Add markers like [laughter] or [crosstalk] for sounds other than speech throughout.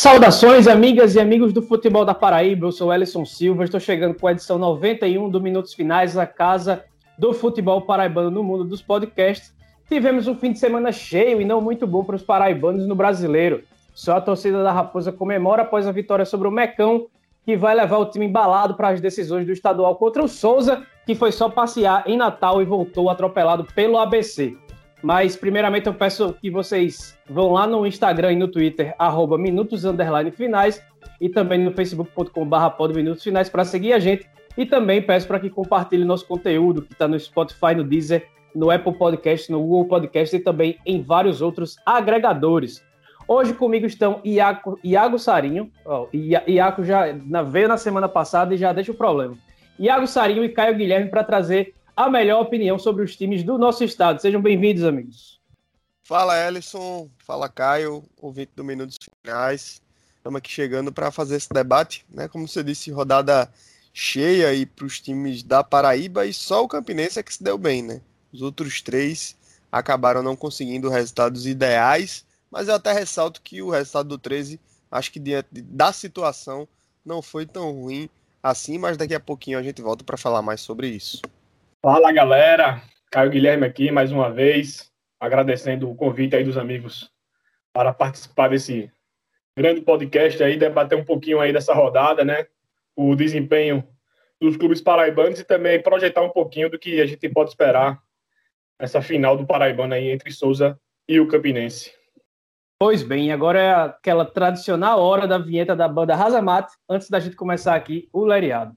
Saudações, amigas e amigos do futebol da Paraíba. Eu sou Ellison Silva, estou chegando com a edição 91 do Minutos Finais, a casa do futebol paraibano no mundo dos podcasts. Tivemos um fim de semana cheio e não muito bom para os paraibanos no brasileiro. Só a torcida da Raposa comemora após a vitória sobre o Mecão, que vai levar o time embalado para as decisões do estadual contra o Souza, que foi só passear em Natal e voltou atropelado pelo ABC. Mas, primeiramente, eu peço que vocês vão lá no Instagram e no Twitter, arroba Minutos Finais, e também no facebook.com.br Minutos Finais para seguir a gente. E também peço para que compartilhe nosso conteúdo, que está no Spotify, no Deezer, no Apple Podcast, no Google Podcast e também em vários outros agregadores. Hoje comigo estão Iaco, Iago Sarinho. Oh, Iaco já veio na semana passada e já deixa o problema. Iago Sarinho e Caio Guilherme para trazer a melhor opinião sobre os times do nosso estado. Sejam bem-vindos, amigos. Fala, Ellison. Fala, Caio, ouvinte do Minutos Finais. Estamos aqui chegando para fazer esse debate, né? Como você disse, rodada cheia aí para os times da Paraíba e só o Campinense é que se deu bem, né? Os outros três acabaram não conseguindo resultados ideais, mas eu até ressalto que o resultado do 13, acho que diante da situação, não foi tão ruim assim, mas daqui a pouquinho a gente volta para falar mais sobre isso. Fala galera, Caio Guilherme aqui mais uma vez, agradecendo o convite aí dos amigos para participar desse grande podcast aí, debater um pouquinho aí dessa rodada, né? O desempenho dos clubes paraibanos e também projetar um pouquinho do que a gente pode esperar nessa final do Paraibano aí entre Souza e o Campinense. Pois bem, agora é aquela tradicional hora da vinheta da banda Razamate, antes da gente começar aqui o Leriado.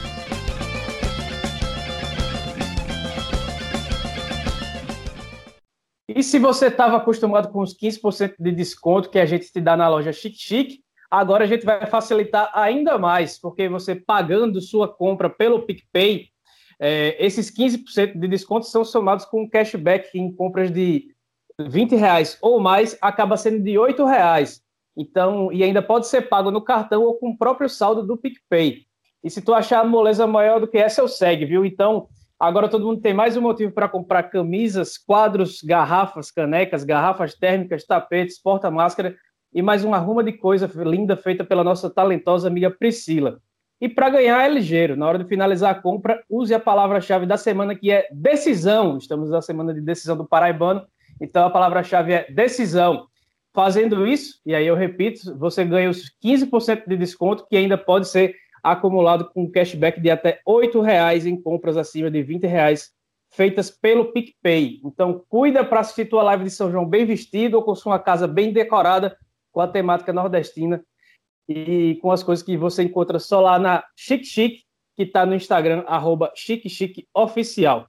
E se você estava acostumado com os 15% de desconto que a gente te dá na loja Chic Chic, agora a gente vai facilitar ainda mais, porque você pagando sua compra pelo PicPay, é, esses 15% de desconto são somados com cashback em compras de 20 reais ou mais, acaba sendo de 8 reais. Então, e ainda pode ser pago no cartão ou com o próprio saldo do PicPay. E se tu achar a moleza maior do que essa, eu segue, viu? Então, Agora todo mundo tem mais um motivo para comprar camisas, quadros, garrafas, canecas, garrafas térmicas, tapetes, porta-máscara e mais uma ruma de coisa linda feita pela nossa talentosa amiga Priscila. E para ganhar é ligeiro. Na hora de finalizar a compra, use a palavra-chave da semana que é decisão. Estamos na semana de decisão do Paraibano, então a palavra-chave é decisão. Fazendo isso, e aí eu repito, você ganha os 15% de desconto que ainda pode ser acumulado com cashback de até R$ reais em compras acima de R$ reais feitas pelo PicPay. Então, cuida para assistir tua live de São João bem vestido ou com sua casa bem decorada com a temática nordestina e com as coisas que você encontra só lá na Chic Chic, que está no Instagram, arroba Chic Chic Oficial.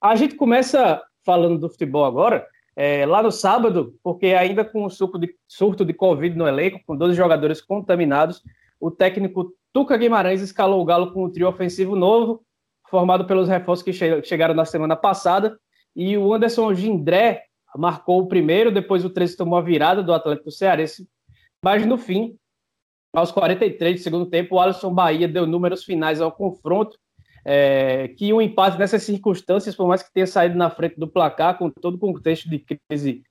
A gente começa falando do futebol agora, é, lá no sábado, porque ainda com o surto de, surto de Covid no elenco, com 12 jogadores contaminados, o técnico Tuca Guimarães escalou o Galo com um trio ofensivo novo, formado pelos reforços que che chegaram na semana passada, e o Anderson Gindré marcou o primeiro, depois o 13 tomou a virada do Atlético Cearense, mas no fim, aos 43 do segundo tempo, o Alisson Bahia deu números finais ao confronto, é, que um empate nessas circunstâncias, por mais que tenha saído na frente do placar, com todo o contexto de crise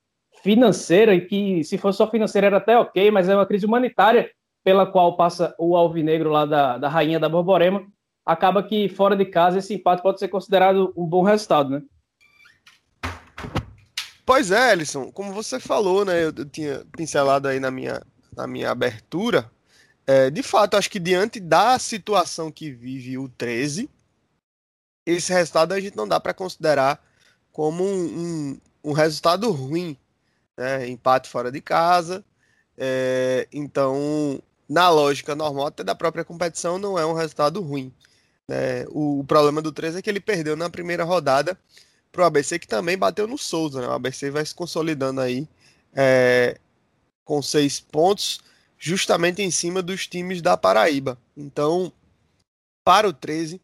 financeira, e que se fosse só financeira era até ok, mas é uma crise humanitária pela qual passa o Alvinegro lá da, da Rainha da Borborema, acaba que fora de casa esse empate pode ser considerado um bom resultado, né? Pois é, Ellison, como você falou, né? Eu, eu tinha pincelado aí na minha, na minha abertura. É, de fato, acho que diante da situação que vive o 13, esse resultado a gente não dá para considerar como um, um, um, resultado ruim. Né? Empate fora de casa. É, então, na lógica normal até da própria competição, não é um resultado ruim. Né? O, o, problema do 13 é que ele perdeu na primeira rodada para o ABC, que também bateu no Souza. Né? O ABC vai se consolidando aí é, com seis pontos, justamente em cima dos times da Paraíba. Então, para o 13,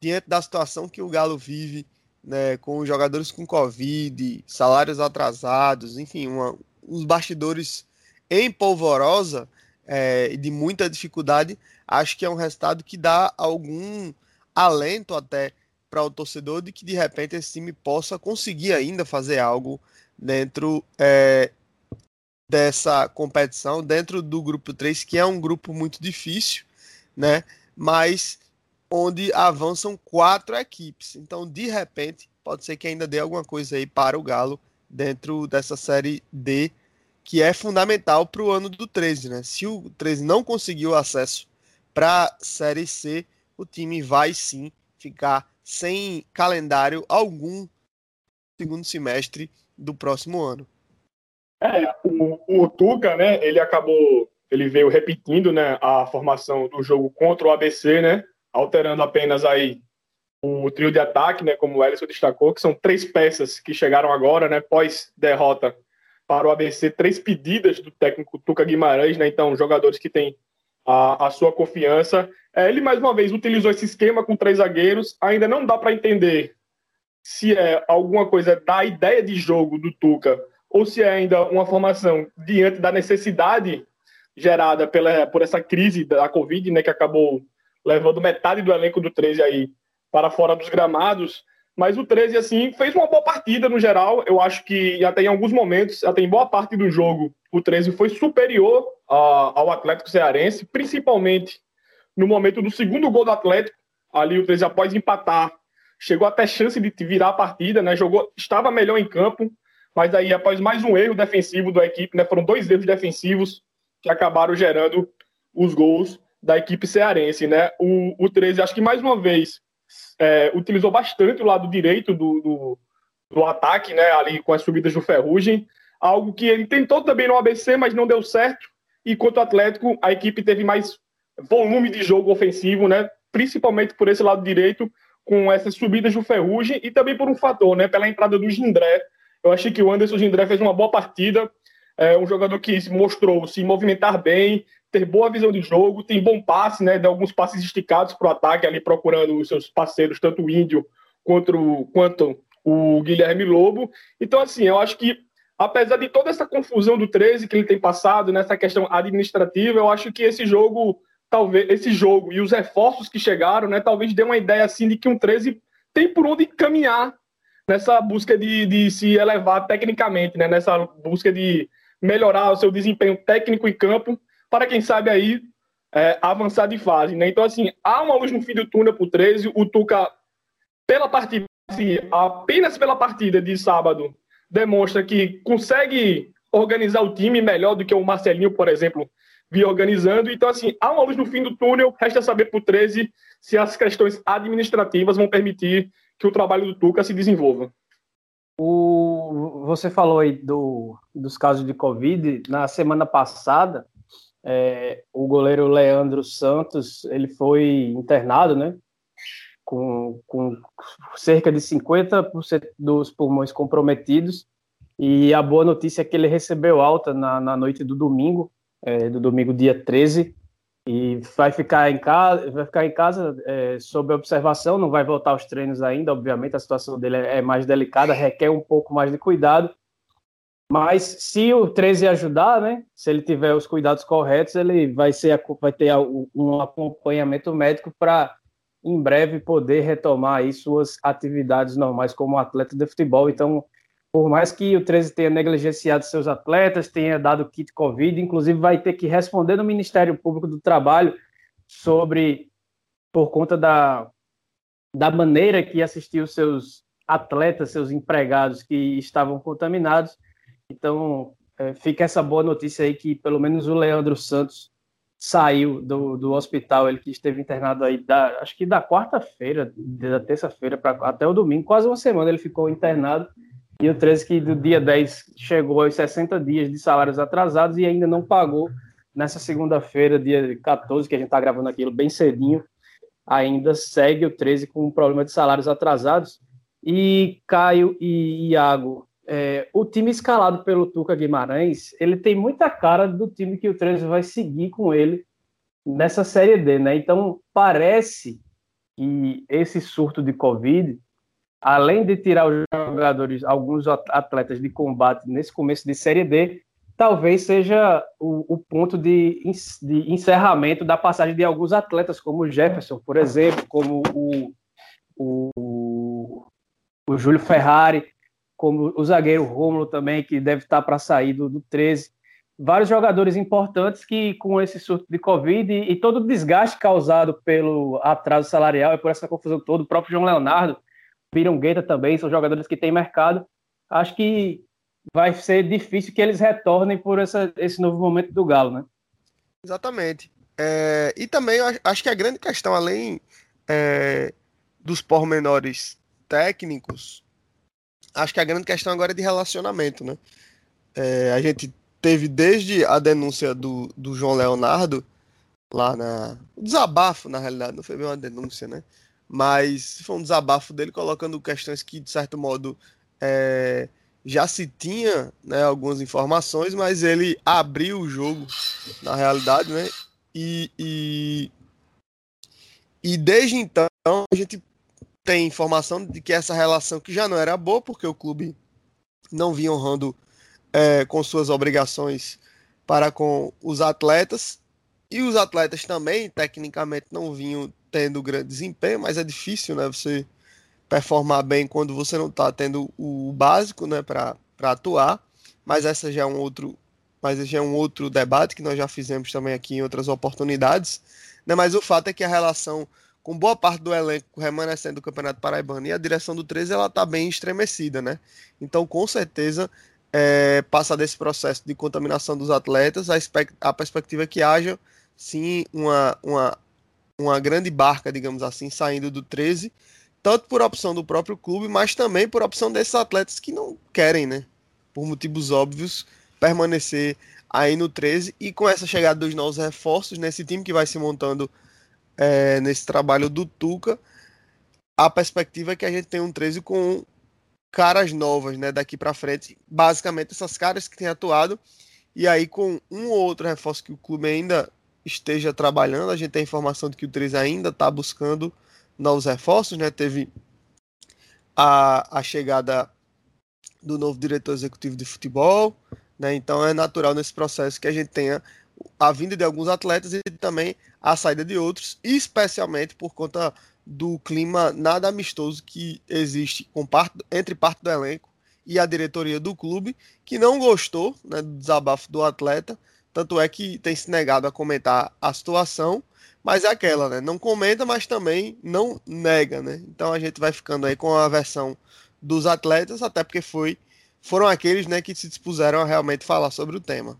diante da situação que o Galo vive né, com jogadores com Covid, salários atrasados, enfim, uma, os bastidores em polvorosa é, de muita dificuldade, acho que é um resultado que dá algum alento até para o torcedor de que de repente esse time possa conseguir ainda fazer algo dentro é, dessa competição, dentro do grupo 3, que é um grupo muito difícil, né? Mas onde avançam quatro equipes. Então, de repente, pode ser que ainda dê alguma coisa aí para o Galo dentro dessa série D, que é fundamental para o ano do 13, né? Se o 13 não conseguiu acesso para a série C, o time vai sim ficar sem calendário algum segundo semestre do próximo ano. É, o, o Tuca, né, ele acabou, ele veio repetindo, né, a formação do jogo contra o ABC, né, alterando apenas aí o trio de ataque, né, como o Ellison destacou, que são três peças que chegaram agora, né, pós derrota para o ABC, três pedidas do técnico Tuca Guimarães, né, então jogadores que têm a, a sua confiança. É, ele mais uma vez utilizou esse esquema com três zagueiros, ainda não dá para entender se é alguma coisa da ideia de jogo do Tuca ou se é ainda uma formação diante da necessidade gerada pela, por essa crise da Covid, né, que acabou levando metade do elenco do 13 aí para fora dos gramados. Mas o 13, assim, fez uma boa partida no geral. Eu acho que até em alguns momentos, até em boa parte do jogo, o 13 foi superior ao Atlético Cearense, principalmente no momento do segundo gol do Atlético. Ali o 13, após empatar, chegou até chance de virar a partida, né? Jogou, estava melhor em campo, mas aí após mais um erro defensivo da equipe, né? Foram dois erros defensivos que acabaram gerando os gols da equipe cearense, né? O, o 13, acho que mais uma vez, é, utilizou bastante o lado direito do, do, do, ataque, né? Ali com as subidas do Ferrugem, algo que ele tentou também no ABC, mas não deu certo. E quanto ao Atlético, a equipe teve mais volume de jogo ofensivo, né? Principalmente por esse lado direito, com essas subidas do Ferrugem e também por um fator, né? Pela entrada do Gindré. Eu achei que o Anderson Gindré fez uma boa partida. É um jogador que se mostrou se movimentar bem, ter boa visão de jogo, tem bom passe, né? De alguns passes esticados para o ataque, ali procurando os seus parceiros, tanto o Índio quanto, quanto o Guilherme Lobo. Então, assim, eu acho que, apesar de toda essa confusão do 13 que ele tem passado nessa questão administrativa, eu acho que esse jogo, talvez, esse jogo e os reforços que chegaram, né? Talvez dê uma ideia assim de que um 13 tem por onde caminhar nessa busca de, de se elevar tecnicamente, né? Nessa busca de melhorar o seu desempenho técnico em campo para quem sabe aí é, avançar de fase, né? Então, assim, há uma luz no fim do túnel pro 13, o Tuca, pela partida, assim, apenas pela partida de sábado, demonstra que consegue organizar o time melhor do que o Marcelinho, por exemplo, vinha organizando. Então, assim, há uma luz no fim do túnel, resta saber pro 13 se as questões administrativas vão permitir que o trabalho do Tuca se desenvolva. O, você falou aí do, dos casos de Covid. Na semana passada, é, o goleiro Leandro Santos ele foi internado, né? Com, com cerca de 50% dos pulmões comprometidos. E a boa notícia é que ele recebeu alta na, na noite do domingo, é, do domingo dia 13, e vai ficar em casa, vai ficar em casa é, sob observação, não vai voltar aos treinos ainda, obviamente a situação dele é, é mais delicada, requer um pouco mais de cuidado, mas se o 13 ajudar, né, se ele tiver os cuidados corretos, ele vai, ser, vai ter um acompanhamento médico para, em breve, poder retomar aí suas atividades normais como atleta de futebol. Então, por mais que o 13 tenha negligenciado seus atletas, tenha dado kit Covid, inclusive vai ter que responder no Ministério Público do Trabalho sobre, por conta da, da maneira que assistiu seus atletas, seus empregados que estavam contaminados, então, é, fica essa boa notícia aí que pelo menos o Leandro Santos saiu do, do hospital, ele que esteve internado aí, da, acho que da quarta-feira, da terça-feira até o domingo, quase uma semana ele ficou internado, e o 13 que do dia 10 chegou aos 60 dias de salários atrasados e ainda não pagou nessa segunda-feira, dia 14, que a gente está gravando aquilo bem cedinho, ainda segue o 13 com um problema de salários atrasados, e Caio e Iago, é, o time escalado pelo Tuca Guimarães, ele tem muita cara do time que o 13 vai seguir com ele nessa Série D, né? Então, parece que esse surto de Covid além de tirar os jogadores, alguns atletas de combate nesse começo de Série D, talvez seja o, o ponto de, de, encerramento da passagem de alguns atletas, como o Jefferson, por exemplo, como o, o, o Júlio Ferrari, como o zagueiro Rômulo também, que deve estar para sair do, do 13. Vários jogadores importantes que, com esse surto de Covid e, e todo o desgaste causado pelo atraso salarial e por essa confusão toda, o próprio João Leonardo, Pirongueta também, são jogadores que têm mercado. Acho que vai ser difícil que eles retornem por essa, esse novo momento do Galo, né? Exatamente. É, e também acho que a grande questão, além é, dos pormenores técnicos, acho que a grande questão agora é de relacionamento, né? É, a gente teve desde a denúncia do, do João Leonardo, lá na. O desabafo, na realidade, não foi bem uma denúncia, né? mas foi um desabafo dele colocando questões que, de certo modo, é, já se tinha né, algumas informações, mas ele abriu o jogo na realidade, né? E, e, e desde então a gente tem informação de que essa relação que já não era boa, porque o clube não vinha honrando é, com suas obrigações para com os atletas, e os atletas também, tecnicamente, não vinham tendo grande desempenho, mas é difícil, né? Você performar bem quando você não está tendo o básico, né, para atuar. Mas essa já é um outro, mas já é um outro debate que nós já fizemos também aqui em outras oportunidades. Né? Mas o fato é que a relação com boa parte do elenco remanescendo do Campeonato Paraibano e a direção do 13 ela está bem estremecida, né? Então, com certeza, é, passa desse processo de contaminação dos atletas, a, a perspectiva é que haja sim uma, uma uma grande barca, digamos assim, saindo do 13, tanto por opção do próprio clube, mas também por opção desses atletas que não querem, né? Por motivos óbvios, permanecer aí no 13 e com essa chegada dos novos reforços nesse time que vai se montando é, nesse trabalho do Tuca, a perspectiva é que a gente tem um 13 com caras novas, né, daqui para frente, basicamente essas caras que têm atuado e aí com um ou outro reforço que o clube ainda esteja trabalhando. A gente tem informação de que o 3 ainda está buscando novos reforços, né? Teve a, a chegada do novo diretor executivo de futebol, né? Então é natural nesse processo que a gente tenha a vinda de alguns atletas e também a saída de outros, especialmente por conta do clima nada amistoso que existe parte, entre parte do elenco e a diretoria do clube, que não gostou né, do desabafo do atleta, tanto é que tem se negado a comentar a situação, mas é aquela, né? Não comenta, mas também não nega, né? Então a gente vai ficando aí com a versão dos atletas, até porque foi foram aqueles, né, que se dispuseram a realmente falar sobre o tema.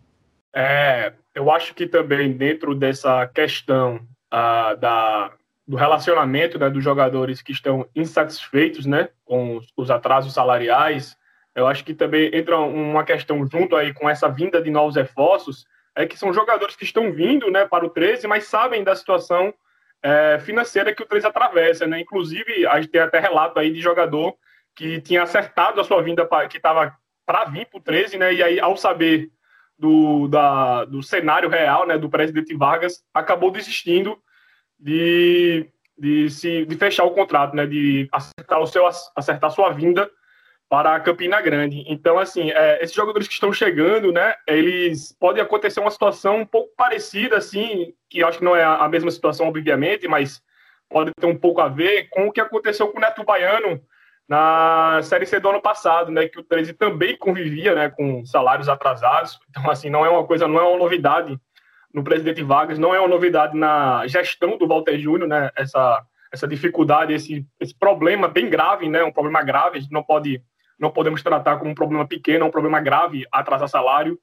É, eu acho que também dentro dessa questão uh, da, do relacionamento né, dos jogadores que estão insatisfeitos né, com os, os atrasos salariais, eu acho que também entra uma questão junto aí com essa vinda de novos reforços, é que são jogadores que estão vindo né, para o 13, mas sabem da situação é, financeira que o 13 atravessa. Né? Inclusive, a gente tem até relato aí de jogador que tinha acertado a sua vinda, pra, que estava para vir para o 13, né? e aí, ao saber do, da, do cenário real né, do presidente Vargas, acabou desistindo de, de, se, de fechar o contrato, né, de acertar, o seu, acertar sua vinda para a Campina Grande. Então, assim, é, esses jogadores que estão chegando, né, eles podem acontecer uma situação um pouco parecida, assim, que eu acho que não é a mesma situação, obviamente, mas pode ter um pouco a ver com o que aconteceu com o Neto Baiano na Série C do ano passado, né, que o 13 também convivia, né, com salários atrasados. Então, assim, não é uma coisa, não é uma novidade no presidente Vargas, não é uma novidade na gestão do Walter Júnior, né, essa essa dificuldade, esse, esse problema bem grave, né, um problema grave, a gente não pode não podemos tratar como um problema pequeno, é um problema grave atrasar salário.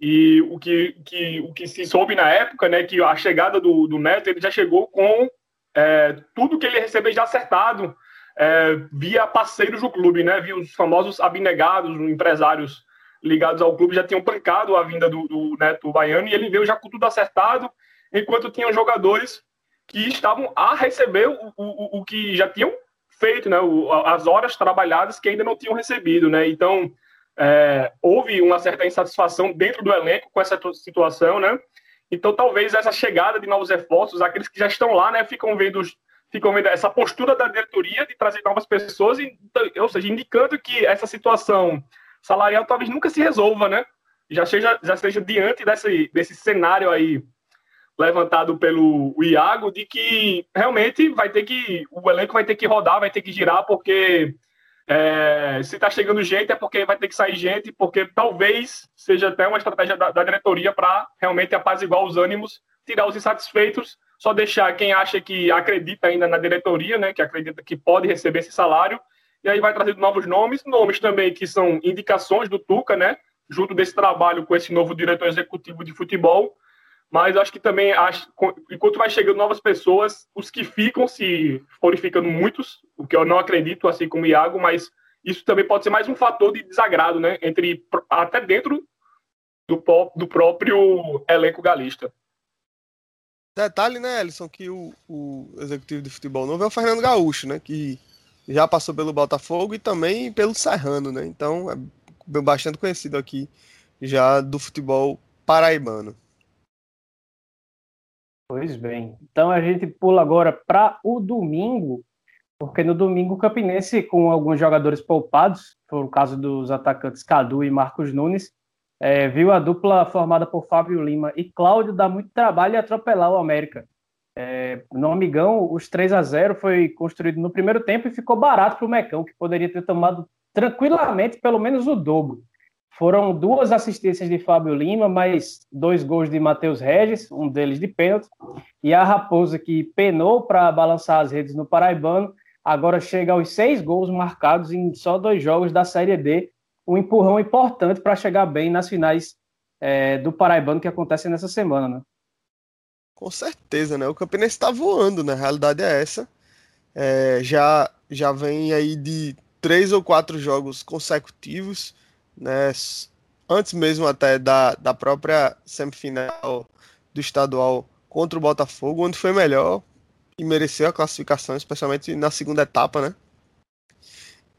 E o que, que, o que se soube na época, né, que a chegada do, do Neto, ele já chegou com é, tudo que ele recebeu já acertado é, via parceiros do clube, né, via os famosos abnegados, empresários ligados ao clube já tinham pancado a vinda do, do Neto Baiano e ele veio já com tudo acertado, enquanto tinham jogadores que estavam a receber o, o, o que já tinham feito, né, as horas trabalhadas que ainda não tinham recebido, né? Então, é, houve uma certa insatisfação dentro do elenco com essa situação, né? Então, talvez essa chegada de novos reforços, aqueles que já estão lá, né, ficam vendo ficam vendo essa postura da diretoria de trazer novas pessoas, e, ou seja, indicando que essa situação salarial talvez nunca se resolva, né? Já seja, já seja diante desse, desse cenário aí levantado pelo Iago de que realmente vai ter que o elenco vai ter que rodar, vai ter que girar porque é, se está chegando gente é porque vai ter que sair gente, porque talvez seja até uma estratégia da, da diretoria para realmente apaziguar os ânimos, tirar os insatisfeitos só deixar quem acha que acredita ainda na diretoria, né, que acredita que pode receber esse salário, e aí vai trazendo novos nomes, nomes também que são indicações do Tuca, né, junto desse trabalho com esse novo diretor executivo de futebol. Mas acho que também, acho, enquanto vai chegando novas pessoas, os que ficam, se forem ficando muitos, o que eu não acredito, assim como o Iago, mas isso também pode ser mais um fator de desagrado, né, entre até dentro do, do próprio elenco galista. Detalhe, né, Ellison, que o, o executivo de futebol novo é o Fernando Gaúcho, né? Que já passou pelo Botafogo e também pelo Serrano, né? Então é bastante conhecido aqui já do futebol paraibano. Pois bem. Então a gente pula agora para o domingo, porque no domingo o Campinense, com alguns jogadores poupados, foi o caso dos atacantes Cadu e Marcos Nunes, é, viu a dupla formada por Fábio Lima e Cláudio dar muito trabalho e atropelar o América. É, no Amigão, os 3 a 0 foi construído no primeiro tempo e ficou barato para o Mecão, que poderia ter tomado tranquilamente pelo menos o dobro. Foram duas assistências de Fábio Lima, mais dois gols de Matheus Regis, um deles de pênalti, e a Raposa, que penou para balançar as redes no Paraibano, agora chega aos seis gols marcados em só dois jogos da Série D, um empurrão importante para chegar bem nas finais é, do Paraibano que acontecem nessa semana, né? Com certeza, né? O Campinense está voando, né? A realidade é essa. É, já, já vem aí de três ou quatro jogos consecutivos, né? Antes mesmo até da, da própria semifinal do estadual contra o Botafogo, onde foi melhor e mereceu a classificação, especialmente na segunda etapa, né?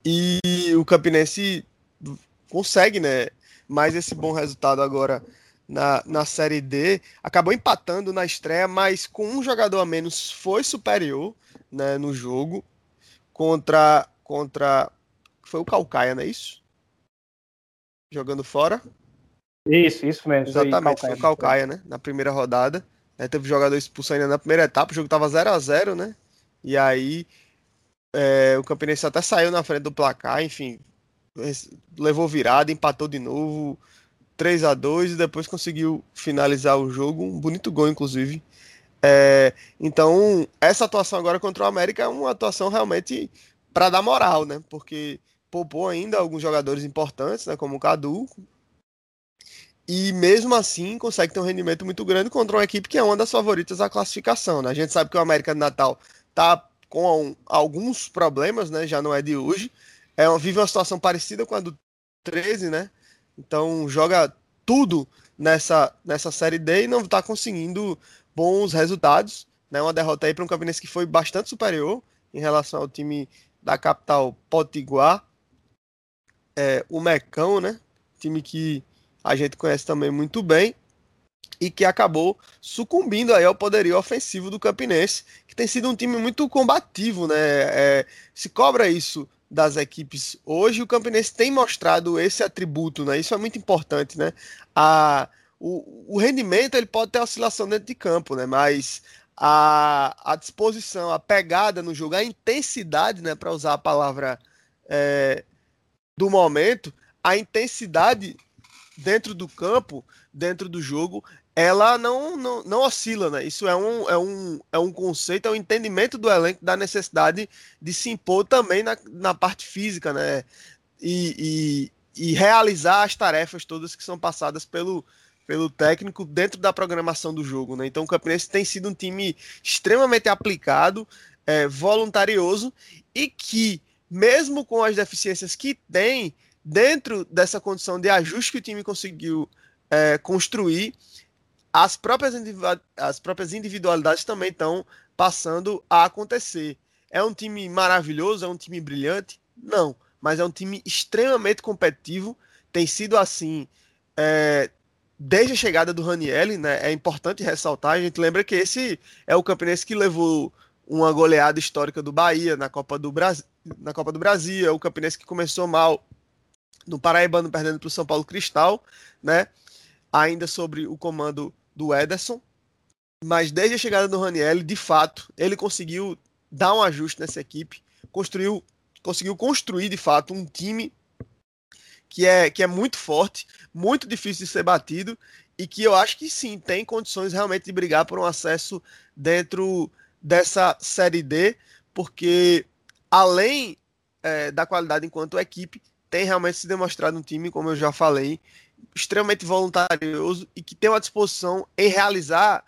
E o Campinense consegue, né? Mais esse bom resultado agora na, na Série D. Acabou empatando na estreia, mas com um jogador a menos foi superior né, no jogo contra. contra foi o Calcaia, não é isso? Jogando fora. Isso, isso mesmo. Exatamente, foi o Calcaia, né? Na primeira rodada. É, teve jogador expulso ainda na primeira etapa, o jogo tava 0 a 0 né? E aí é, o Campinense até saiu na frente do placar, enfim, levou virada, empatou de novo, 3 a 2 e depois conseguiu finalizar o jogo, um bonito gol, inclusive. É, então, essa atuação agora contra o América é uma atuação realmente para dar moral, né? Porque poupou ainda alguns jogadores importantes, né? Como o Cadu. E mesmo assim consegue ter um rendimento muito grande contra uma equipe que é uma das favoritas à classificação. Né? A gente sabe que o América de Natal tá com alguns problemas, né? Já não é de hoje é, vive uma situação parecida com a do 13, né? Então joga tudo nessa, nessa série D e não está conseguindo bons resultados. Né? Uma derrota aí para um Campinense que foi bastante superior em relação ao time da capital Potiguar. É, o Mecão, né? Time que a gente conhece também muito bem e que acabou sucumbindo aí ao poderio ofensivo do Campinense, que tem sido um time muito combativo, né? É, se cobra isso das equipes hoje, o Campinense tem mostrado esse atributo, né? Isso é muito importante, né? A, o, o rendimento ele pode ter oscilação dentro de campo, né? Mas a, a disposição, a pegada no jogo, a intensidade, né? Para usar a palavra é, do momento, a intensidade dentro do campo, dentro do jogo, ela não, não, não oscila, né? Isso é um, é, um, é um conceito, é um entendimento do elenco da necessidade de se impor também na, na parte física, né? E, e, e realizar as tarefas todas que são passadas pelo, pelo técnico dentro da programação do jogo, né? Então o Campinense tem sido um time extremamente aplicado, é, voluntarioso e que, mesmo com as deficiências que tem, dentro dessa condição de ajuste que o time conseguiu é, construir, as próprias, as próprias individualidades também estão passando a acontecer. É um time maravilhoso, é um time brilhante? Não, mas é um time extremamente competitivo, tem sido assim é, desde a chegada do Ranielli, né? É importante ressaltar, a gente lembra que esse é o Campinense que levou uma goleada histórica do Bahia na Copa do Brasil, na Copa do Brasil, é o Campinense que começou mal no Paraibano perdendo para o São Paulo Cristal, né? Ainda sobre o comando do Ederson, mas desde a chegada do Raniel, de fato, ele conseguiu dar um ajuste nessa equipe, construiu, conseguiu construir de fato um time que é, que é muito forte, muito difícil de ser batido e que eu acho que sim, tem condições realmente de brigar por um acesso dentro dessa Série D, porque além é, da qualidade enquanto equipe, tem realmente se demonstrado um time, como eu já falei, extremamente voluntarioso e que tem uma disposição em realizar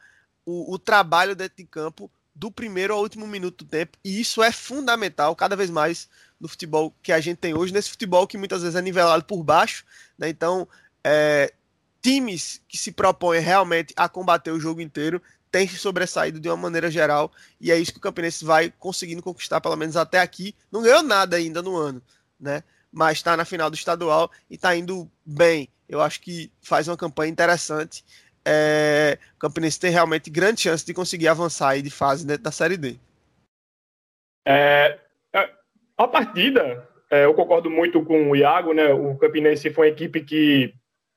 o, o trabalho dentro de campo do primeiro ao último minuto do tempo, e isso é fundamental cada vez mais no futebol que a gente tem hoje, nesse futebol que muitas vezes é nivelado por baixo, né? Então, é, times que se propõem realmente a combater o jogo inteiro têm sobressaído de uma maneira geral, e é isso que o Campinense vai conseguindo conquistar, pelo menos até aqui. Não ganhou nada ainda no ano, né? Mas está na final do estadual e está indo bem. Eu acho que faz uma campanha interessante é, o Campinense tem realmente grande chance de conseguir avançar aí de fase dentro da Série D. É, é, a partida, é, eu concordo muito com o Iago, né? O Campinense foi uma equipe que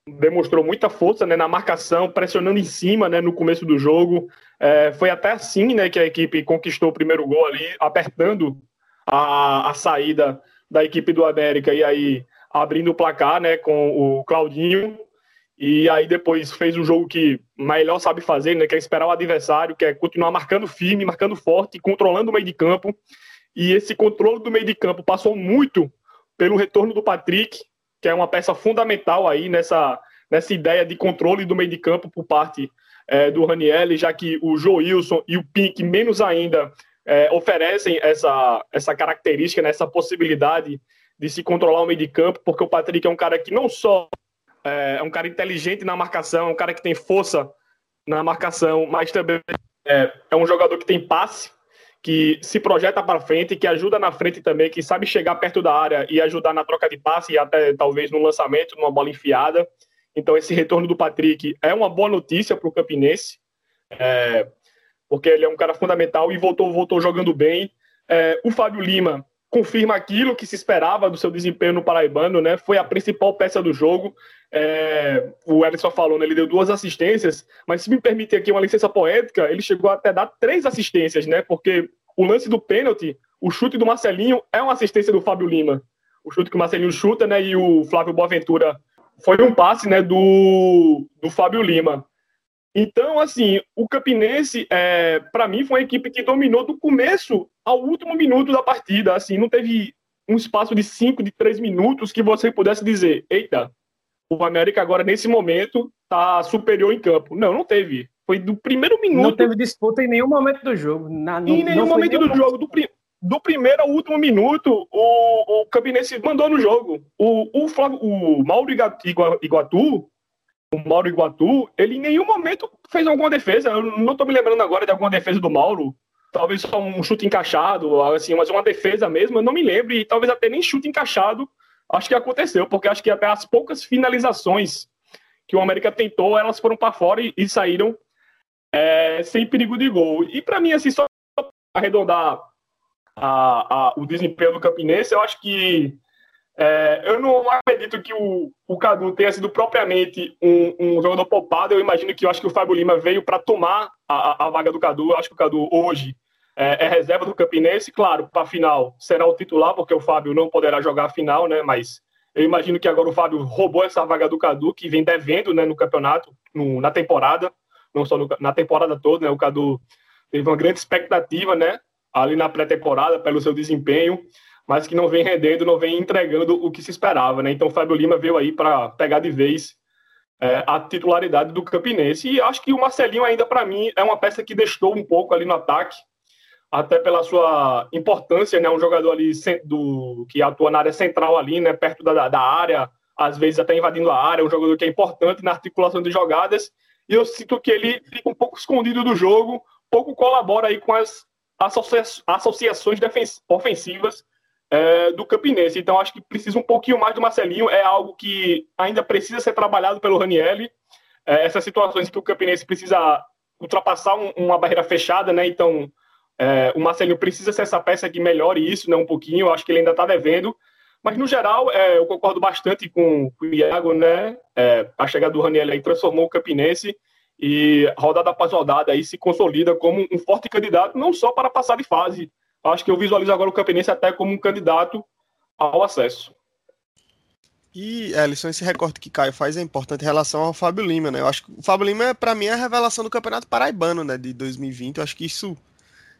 demonstrou muita força né, na marcação, pressionando em cima né, no começo do jogo. É, foi até assim né, que a equipe conquistou o primeiro gol ali, apertando a, a saída da equipe do América e aí abrindo o placar né, com o Claudinho. E aí depois fez o jogo que melhor sabe fazer, né? Que é esperar o adversário, que é continuar marcando firme, marcando forte, controlando o meio de campo. E esse controle do meio de campo passou muito pelo retorno do Patrick, que é uma peça fundamental aí nessa, nessa ideia de controle do meio de campo por parte é, do Raniel, já que o Joilson e o Pink, menos ainda, é, oferecem essa, essa característica, né, essa possibilidade de se controlar o meio de campo, porque o Patrick é um cara que não só é, é um cara inteligente na marcação, é um cara que tem força na marcação, mas também é, é um jogador que tem passe, que se projeta para frente, que ajuda na frente também, que sabe chegar perto da área e ajudar na troca de passe e até talvez no lançamento, numa bola enfiada. Então esse retorno do Patrick é uma boa notícia para o Campinense, é, porque ele é um cara fundamental e voltou, voltou jogando bem. É, o Fábio Lima confirma aquilo que se esperava do seu desempenho no Paraibano, né? Foi a principal peça do jogo. É, o Ellison falou, né? ele deu duas assistências, mas se me permite aqui uma licença poética, ele chegou até a dar três assistências, né? Porque o lance do pênalti, o chute do Marcelinho é uma assistência do Fábio Lima. O chute que o Marcelinho chuta, né? E o Flávio Boaventura foi um passe, né? Do, do Fábio Lima. Então, assim, o Campinense, é, para mim, foi uma equipe que dominou do começo ao último minuto da partida. Assim, não teve um espaço de cinco, de três minutos que você pudesse dizer: eita, o América agora, nesse momento, tá superior em campo. Não, não teve. Foi do primeiro minuto. Não teve disputa em nenhum momento do jogo. Na, em nenhum momento nenhum do jogo. Do, do, primeiro ao último minuto, o, o Campinense mandou no jogo. O, o, o Mauro Iguatu o Mauro Iguatu, ele em nenhum momento fez alguma defesa. Eu não estou me lembrando agora de alguma defesa do Mauro. Talvez só um chute encaixado, assim, mas uma defesa mesmo, eu não me lembro, e talvez até nem chute encaixado, acho que aconteceu, porque acho que até as poucas finalizações que o América tentou, elas foram para fora e, e saíram é, sem perigo de gol. E para mim, assim, só arredondar a, a, o desempenho do Campinense, eu acho que é, eu não acredito que o, o Cadu tenha sido propriamente um, um, jogador poupado. Eu imagino que eu acho que o Fábio Lima veio para tomar a, a, vaga do Cadu. Eu acho que o Cadu hoje é, é reserva do Campinense. Claro, para a final será o titular, porque o Fábio não poderá jogar a final, né? Mas eu imagino que agora o Fábio roubou essa vaga do Cadu, que vem devendo né, no campeonato, no, na temporada, não só no, na temporada toda. Né? O Cadu teve uma grande expectativa, né? Ali na pré-temporada, pelo seu desempenho mas que não vem rendendo, não vem entregando o que se esperava, né? Então o Fábio Lima veio aí para pegar de vez é, a titularidade do Campinense. E acho que o Marcelinho ainda, para mim, é uma peça que deixou um pouco ali no ataque, até pela sua importância, né? Um jogador ali do, que atua na área central ali, né? Perto da, da área, às vezes até invadindo a área, um jogador que é importante na articulação de jogadas. E eu sinto que ele fica um pouco escondido do jogo, pouco colabora aí com as associa associações ofensivas é, do Campinense. Então, acho que precisa um pouquinho mais do Marcelinho. É algo que ainda precisa ser trabalhado pelo Ranielli. É, essas situações que o Campinense precisa ultrapassar um, uma barreira fechada, né? Então, É, o Marcelinho precisa ser essa peça que melhore isso né, um pouquinho, eu acho que ele ainda está devendo. Mas, no geral, é, eu concordo bastante com, com o Iago, né? É, a chegada do Raniel aí transformou o Campinense e rodada após rodada aí se consolida como um forte candidato, não só para passar de fase. Acho que eu visualizo agora o Campinense até como um candidato ao acesso. E, Ellison, esse recorte que Caio faz é importante em relação ao Fábio Lima, né? Eu acho que o Fábio Lima, para mim, é a revelação do Campeonato Paraibano, né, de 2020. Eu acho que isso,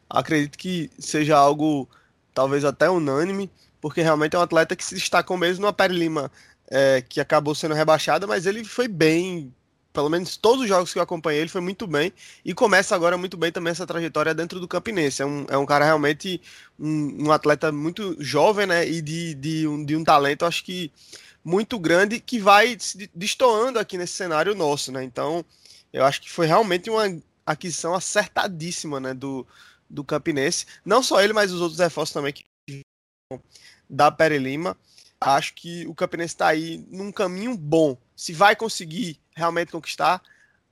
acredito que seja algo talvez até unânime, porque realmente é um atleta que se destacou mesmo no Pere Lima, é, que acabou sendo rebaixada, mas ele foi bem, pelo menos todos os jogos que eu acompanhei, ele foi muito bem e começa agora muito bem também essa trajetória dentro do Campinense. É um, é um cara realmente, um, um atleta muito jovem, né? E de, de, um, de um talento, acho que muito grande, que vai se destoando aqui nesse cenário nosso, né? Então, eu acho que foi realmente uma aquisição acertadíssima, né? Do, do Campinense. Não só ele, mas os outros reforços também que da Pere Lima. Acho que o Campinense está aí num caminho bom. Se vai conseguir realmente conquistar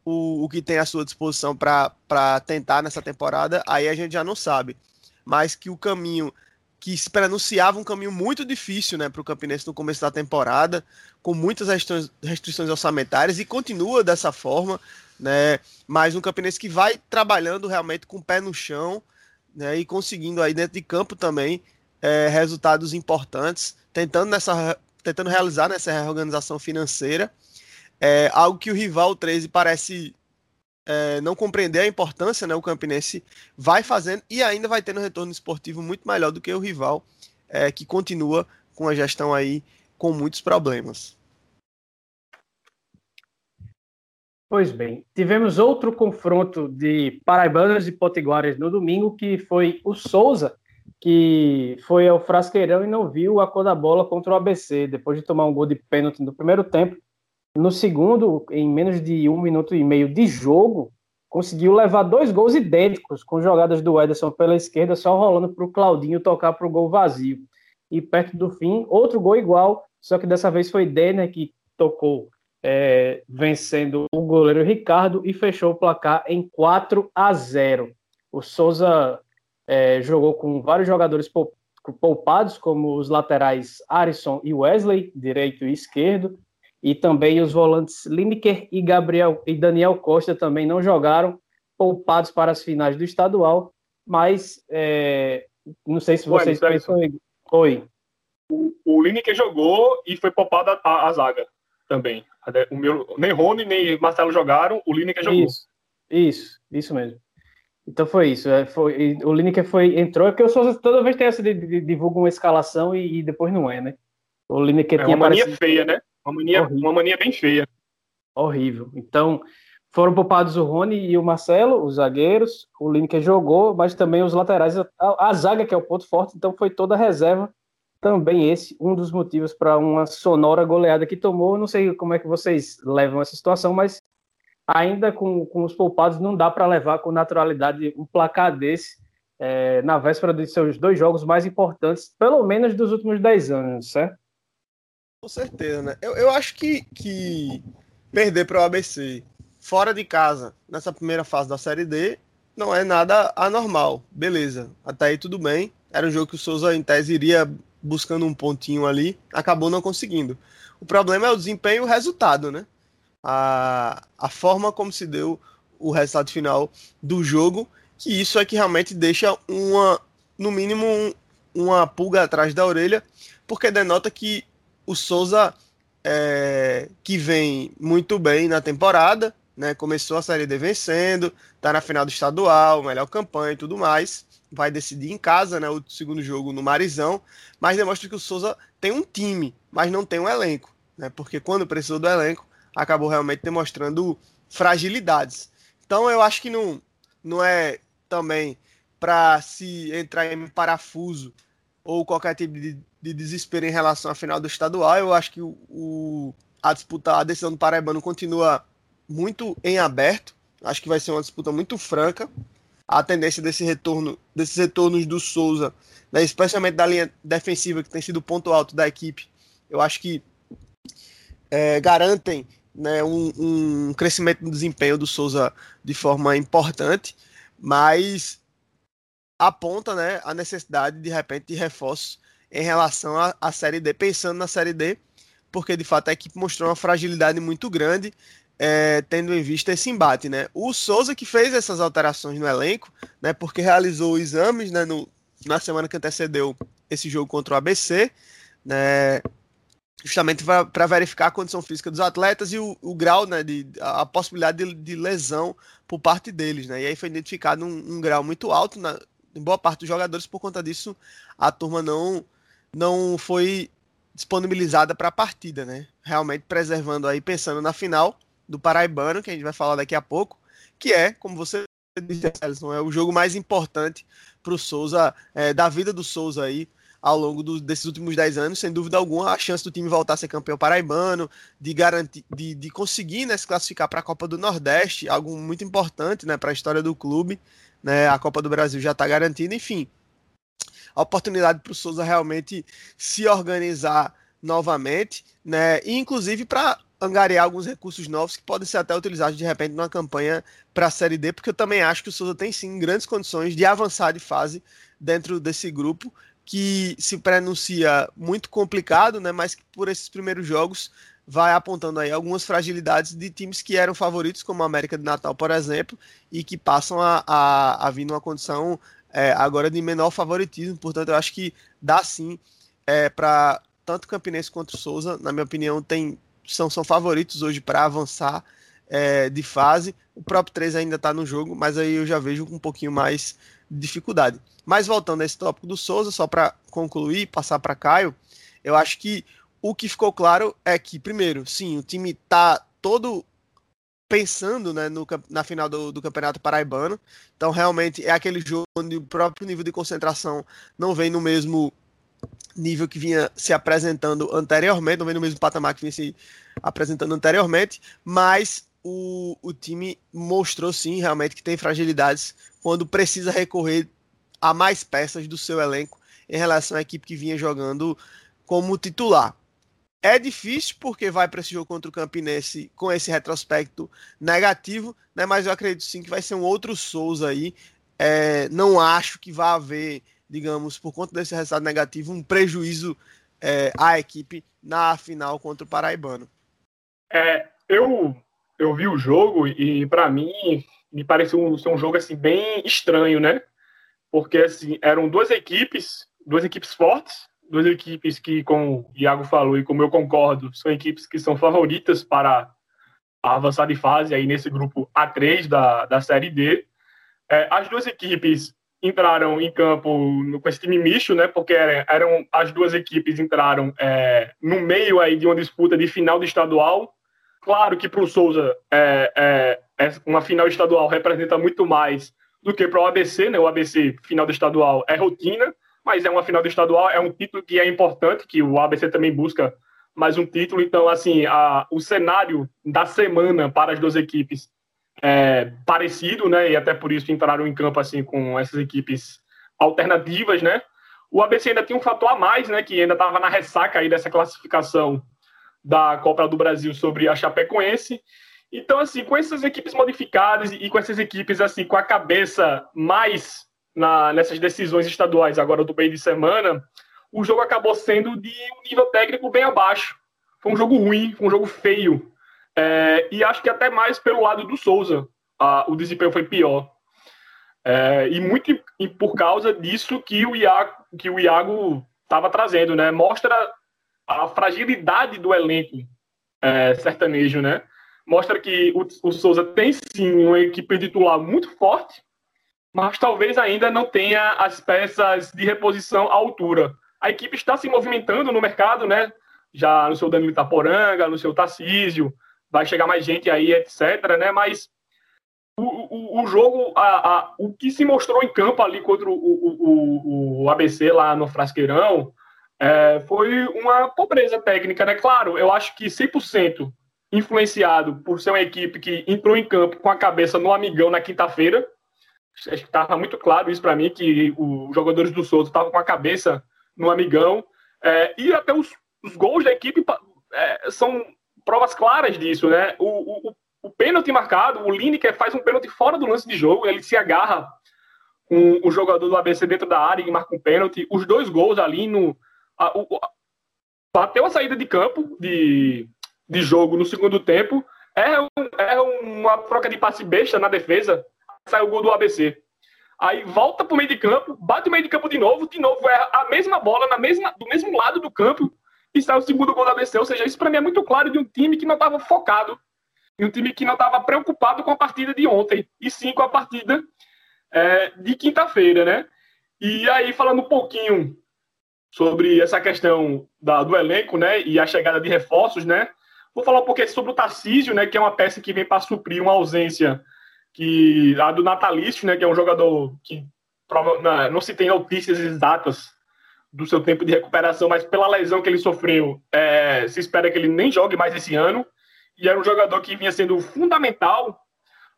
o, o que tem à sua disposição para tentar nessa temporada, aí a gente já não sabe. Mas que o caminho que se pronunciava um caminho muito difícil né, para o Campinense no começo da temporada, com muitas restrições, restrições orçamentárias, e continua dessa forma, né, mas um Campinense que vai trabalhando realmente com o pé no chão né, e conseguindo aí dentro de campo também é, resultados importantes, tentando, nessa, tentando realizar nessa reorganização financeira. É, algo que o rival 13 parece é, não compreender a importância, né? O Campinense vai fazendo e ainda vai tendo um retorno esportivo muito melhor do que o rival, é, que continua com a gestão aí com muitos problemas. Pois bem, tivemos outro confronto de paraibanas e potiguares no domingo, que foi o Souza, que foi ao Frasqueirão e não viu a cor da bola contra o ABC, depois de tomar um gol de pênalti no primeiro tempo. No segundo, em menos de um minuto e meio de jogo, conseguiu levar dois gols idênticos, com jogadas do Ederson pela esquerda, só rolando para o Claudinho tocar para o gol vazio. E perto do fim, outro gol igual, só que dessa vez foi Denner que tocou, é, vencendo o goleiro Ricardo e fechou o placar em 4 a 0. O Souza é, jogou com vários jogadores poupados, como os laterais Arisson e Wesley, direito e esquerdo, e também os volantes Lineker e Gabriel e Daniel Costa também não jogaram, poupados para as finais do estadual, mas é, não sei se vocês Ué, pensam. Oi. O, o Lineker jogou e foi poupado a, a, a zaga também. O meu, nem Rony nem Marcelo jogaram, o Lineker jogou. Isso, isso, isso mesmo. Então foi isso. É, foi, o Lineker foi, entrou, é porque eu sou, toda vez tem essa de, de, divulga uma escalação e, e, depois não é, né? O Lineker é tinha uma parecido... feia, né? Uma mania, uma mania bem feia. Horrível. Então, foram poupados o Rony e o Marcelo, os zagueiros. O Lineker jogou, mas também os laterais. A, a, zaga, que é o ponto forte, então foi toda a reserva. Também esse, um dos motivos para uma sonora goleada que tomou. Não sei como é que vocês levam essa situação, mas ainda com, com os poupados, não dá para levar com naturalidade um placar desse é, na véspera de seus dois jogos mais importantes, pelo menos dos últimos 10 anos, certo? Com certeza, né? Eu, eu acho que, que perder para o ABC fora de casa nessa primeira fase da Série D não é nada anormal. Beleza, até aí tudo bem. Era um jogo que o Souza, em tese, iria buscando um pontinho ali, acabou não conseguindo. O problema é o desempenho e o resultado, né? a, a forma como se deu o resultado final do jogo, que isso é que realmente deixa uma, no mínimo, um, uma pulga atrás da orelha, porque denota que o Souza, é, que vem muito bem na temporada, né, começou a Série D vencendo, está na final do estadual, melhor campanha e tudo mais, vai decidir em casa, né, o segundo jogo no Marizão, mas demonstra que o Souza tem um time, mas não tem um elenco, né, porque quando precisou do elenco, acabou realmente demonstrando fragilidades. Então eu acho que não, não é também para se entrar em parafuso ou qualquer tipo de, de, desespero em relação à final do estadual. Eu acho que o, a disputa, a decisão do Paraibano continua muito em aberto. Acho que vai ser uma disputa muito franca. A tendência desse retorno, desses retornos do Souza, né, especialmente da linha defensiva, que tem sido o ponto alto da equipe, eu acho que é, garantem né, um, um crescimento no desempenho do Souza de forma importante, mas aponta né, a necessidade, de repente, de reforços em relação à Série D, pensando na Série D, porque de fato a equipe mostrou uma fragilidade muito grande, é, tendo em vista esse embate. Né? O Souza que fez essas alterações no elenco, né, porque realizou exames né, no, na semana que antecedeu esse jogo contra o ABC, né, justamente para verificar a condição física dos atletas e o, o grau, né, de, a, possibilidade de, de, lesão por parte deles. Né, e aí foi identificado um, um grau muito alto na, em boa parte dos jogadores, por conta disso a turma não, não foi disponibilizada para a partida, né? Realmente preservando aí, pensando na final do Paraibano, que a gente vai falar daqui a pouco, que é, como você disse, Alisson, é o jogo mais importante para o Souza, é, da vida do Souza aí, ao longo do, desses últimos 10 anos, sem dúvida alguma, a chance do time voltar a ser campeão paraibano, de garantir, de, de conseguir né, se classificar para a Copa do Nordeste, algo muito importante né, para a história do clube. Né, a Copa do Brasil já está garantida, enfim. A oportunidade para o Souza realmente se organizar novamente, né, e inclusive para angariar alguns recursos novos que podem ser até utilizados de repente numa campanha para a Série D, porque eu também acho que o Souza tem sim grandes condições de avançar de fase dentro desse grupo que se prenuncia muito complicado, né, mas que por esses primeiros jogos vai apontando aí algumas fragilidades de times que eram favoritos, como a América de Natal, por exemplo, e que passam a, a, a vir numa condição é, agora de menor favoritismo. Portanto, eu acho que dá sim é, para tanto Campinense quanto Souza, na minha opinião, tem, são, são favoritos hoje para avançar é, de fase. O próprio 3 ainda está no jogo, mas aí eu já vejo com um pouquinho mais de dificuldade. Mas voltando a esse tópico do Souza, só para concluir, passar para Caio, eu acho que o que ficou claro é que, primeiro, sim, o time está todo pensando né, no, na final do, do, Campeonato Paraibano. Então, realmente, é aquele jogo onde o próprio nível de concentração não vem no mesmo nível que vinha se apresentando anteriormente, não vem no mesmo patamar que vinha se apresentando anteriormente, mas o, o time mostrou sim realmente que tem fragilidades quando precisa recorrer a mais peças do seu elenco em relação à equipe que vinha jogando como titular. É difícil porque vai para esse jogo contra o Campinense com esse retrospecto negativo, né? mas eu acredito sim que vai ser um outro Souza aí. É, não acho que vai haver, digamos, por conta desse resultado negativo, um prejuízo é, à equipe na final contra o Paraibano. É, eu, eu vi o jogo e para mim me pareceu ser um jogo assim bem estranho, né? porque assim, eram duas equipes, duas equipes fortes, duas equipes que, como o Iago falou e como eu concordo, são equipes que são favoritas para avançar de fase aí nesse grupo A3 da, da Série D. É, as duas equipes entraram em campo com esse time misto, né? Porque eram, eram as duas equipes entraram é, no meio aí de uma disputa de final de estadual. Claro que para o Souza é, é, é, uma final estadual representa muito mais do que para o ABC, né? O ABC final do estadual é rotina, mas é uma final do estadual, é um título que é importante, que o ABC também busca mais um título. Então, assim, a, o cenário da semana para as duas equipes é parecido, né? E até por isso entraram em campo assim com essas equipes alternativas, né? O ABC ainda tinha um fator a mais, né? Que ainda estava na ressaca aí dessa classificação da Copa do Brasil sobre a Chapecoense então, assim, com essas equipes modificadas e com essas equipes, assim, com a cabeça mais na, nessas decisões estaduais agora do meio de semana, o jogo acabou sendo de um nível técnico bem abaixo. Foi um jogo ruim, foi um jogo feio. É, e acho que até mais pelo lado do Souza, a, o desempenho foi pior. É, e muito e por causa disso que o Iago que o Iago estava trazendo, né? Mostra a fragilidade do elenco é, sertanejo, né? mostra que o, o Souza tem sim uma equipe titular muito forte, mas talvez ainda não tenha as peças de reposição à altura. A equipe está se movimentando no mercado, né? Já no seu Danilo Itaporanga, no seu Tarcísio, vai chegar mais gente aí, etc. Né? Mas o, o, o jogo, a, a, o que se mostrou em campo ali contra o, o, o ABC lá no Frasqueirão, é, foi uma pobreza técnica, né? Claro, eu acho que 100% influenciado por ser uma equipe que entrou em campo com a cabeça no amigão na quinta-feira. Estava muito claro isso para mim, que os jogadores do Souza estavam com a cabeça no amigão. É, e até os, os, gols da equipe é, são provas claras disso, né? O, o, o pênalti marcado, o Lineker faz um pênalti fora do lance de jogo, ele se agarra com o jogador do ABC dentro da área e marca um pênalti. Os dois gols ali no. A, o, bateu a saída de campo de, de jogo no segundo tempo. É, um, é uma troca de passe besta na defesa. Sai o gol do ABC. Aí volta pro meio de campo, bate o meio de campo de novo, de novo é a mesma bola na mesma, do mesmo lado do campo e sai o segundo gol do ABC. Ou seja, isso para mim é muito claro de um time que não estava focado, e um time que não estava preocupado com a partida de ontem, e sim com a partida é, de quinta-feira, né? E aí, falando um pouquinho sobre essa questão da, do elenco, né, e a chegada de reforços, né, vou falar um pouquinho sobre o Tarcísio, né, que é uma peça que vem para suprir uma ausência que a do Natalício, né, que é um jogador que não se tem notícias exatas do seu tempo de recuperação, mas pela lesão que ele sofreu, é, se espera que ele nem jogue mais esse ano. E era um jogador que vinha sendo fundamental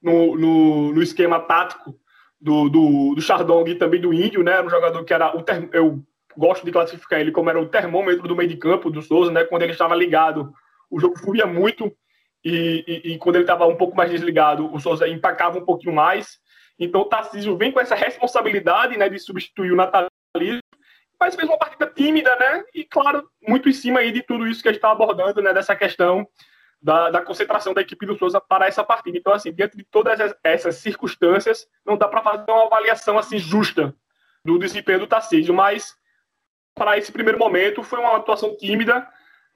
no, no, no esquema tático do, do, do Chardong e também do Índio, né? Era um jogador que era o ter... eu gosto de classificar ele como era o termômetro do meio de campo do Souza, né? Quando ele estava ligado, o jogo fluía muito e, e, e quando ele estava um pouco mais desligado, o Souza empacava um pouquinho mais. Então o Tarcísio vem com essa responsabilidade, né, de substituir o Natalino, mas fez uma partida tímida, né? E claro, muito em cima aí de tudo isso que a gente está abordando, né? Dessa questão da, da, concentração da equipe do Souza para essa partida. Então, assim, diante de todas essas circunstâncias, não dá para fazer uma avaliação assim justa do desempenho do Tarcísio, mas para esse primeiro momento foi uma atuação tímida,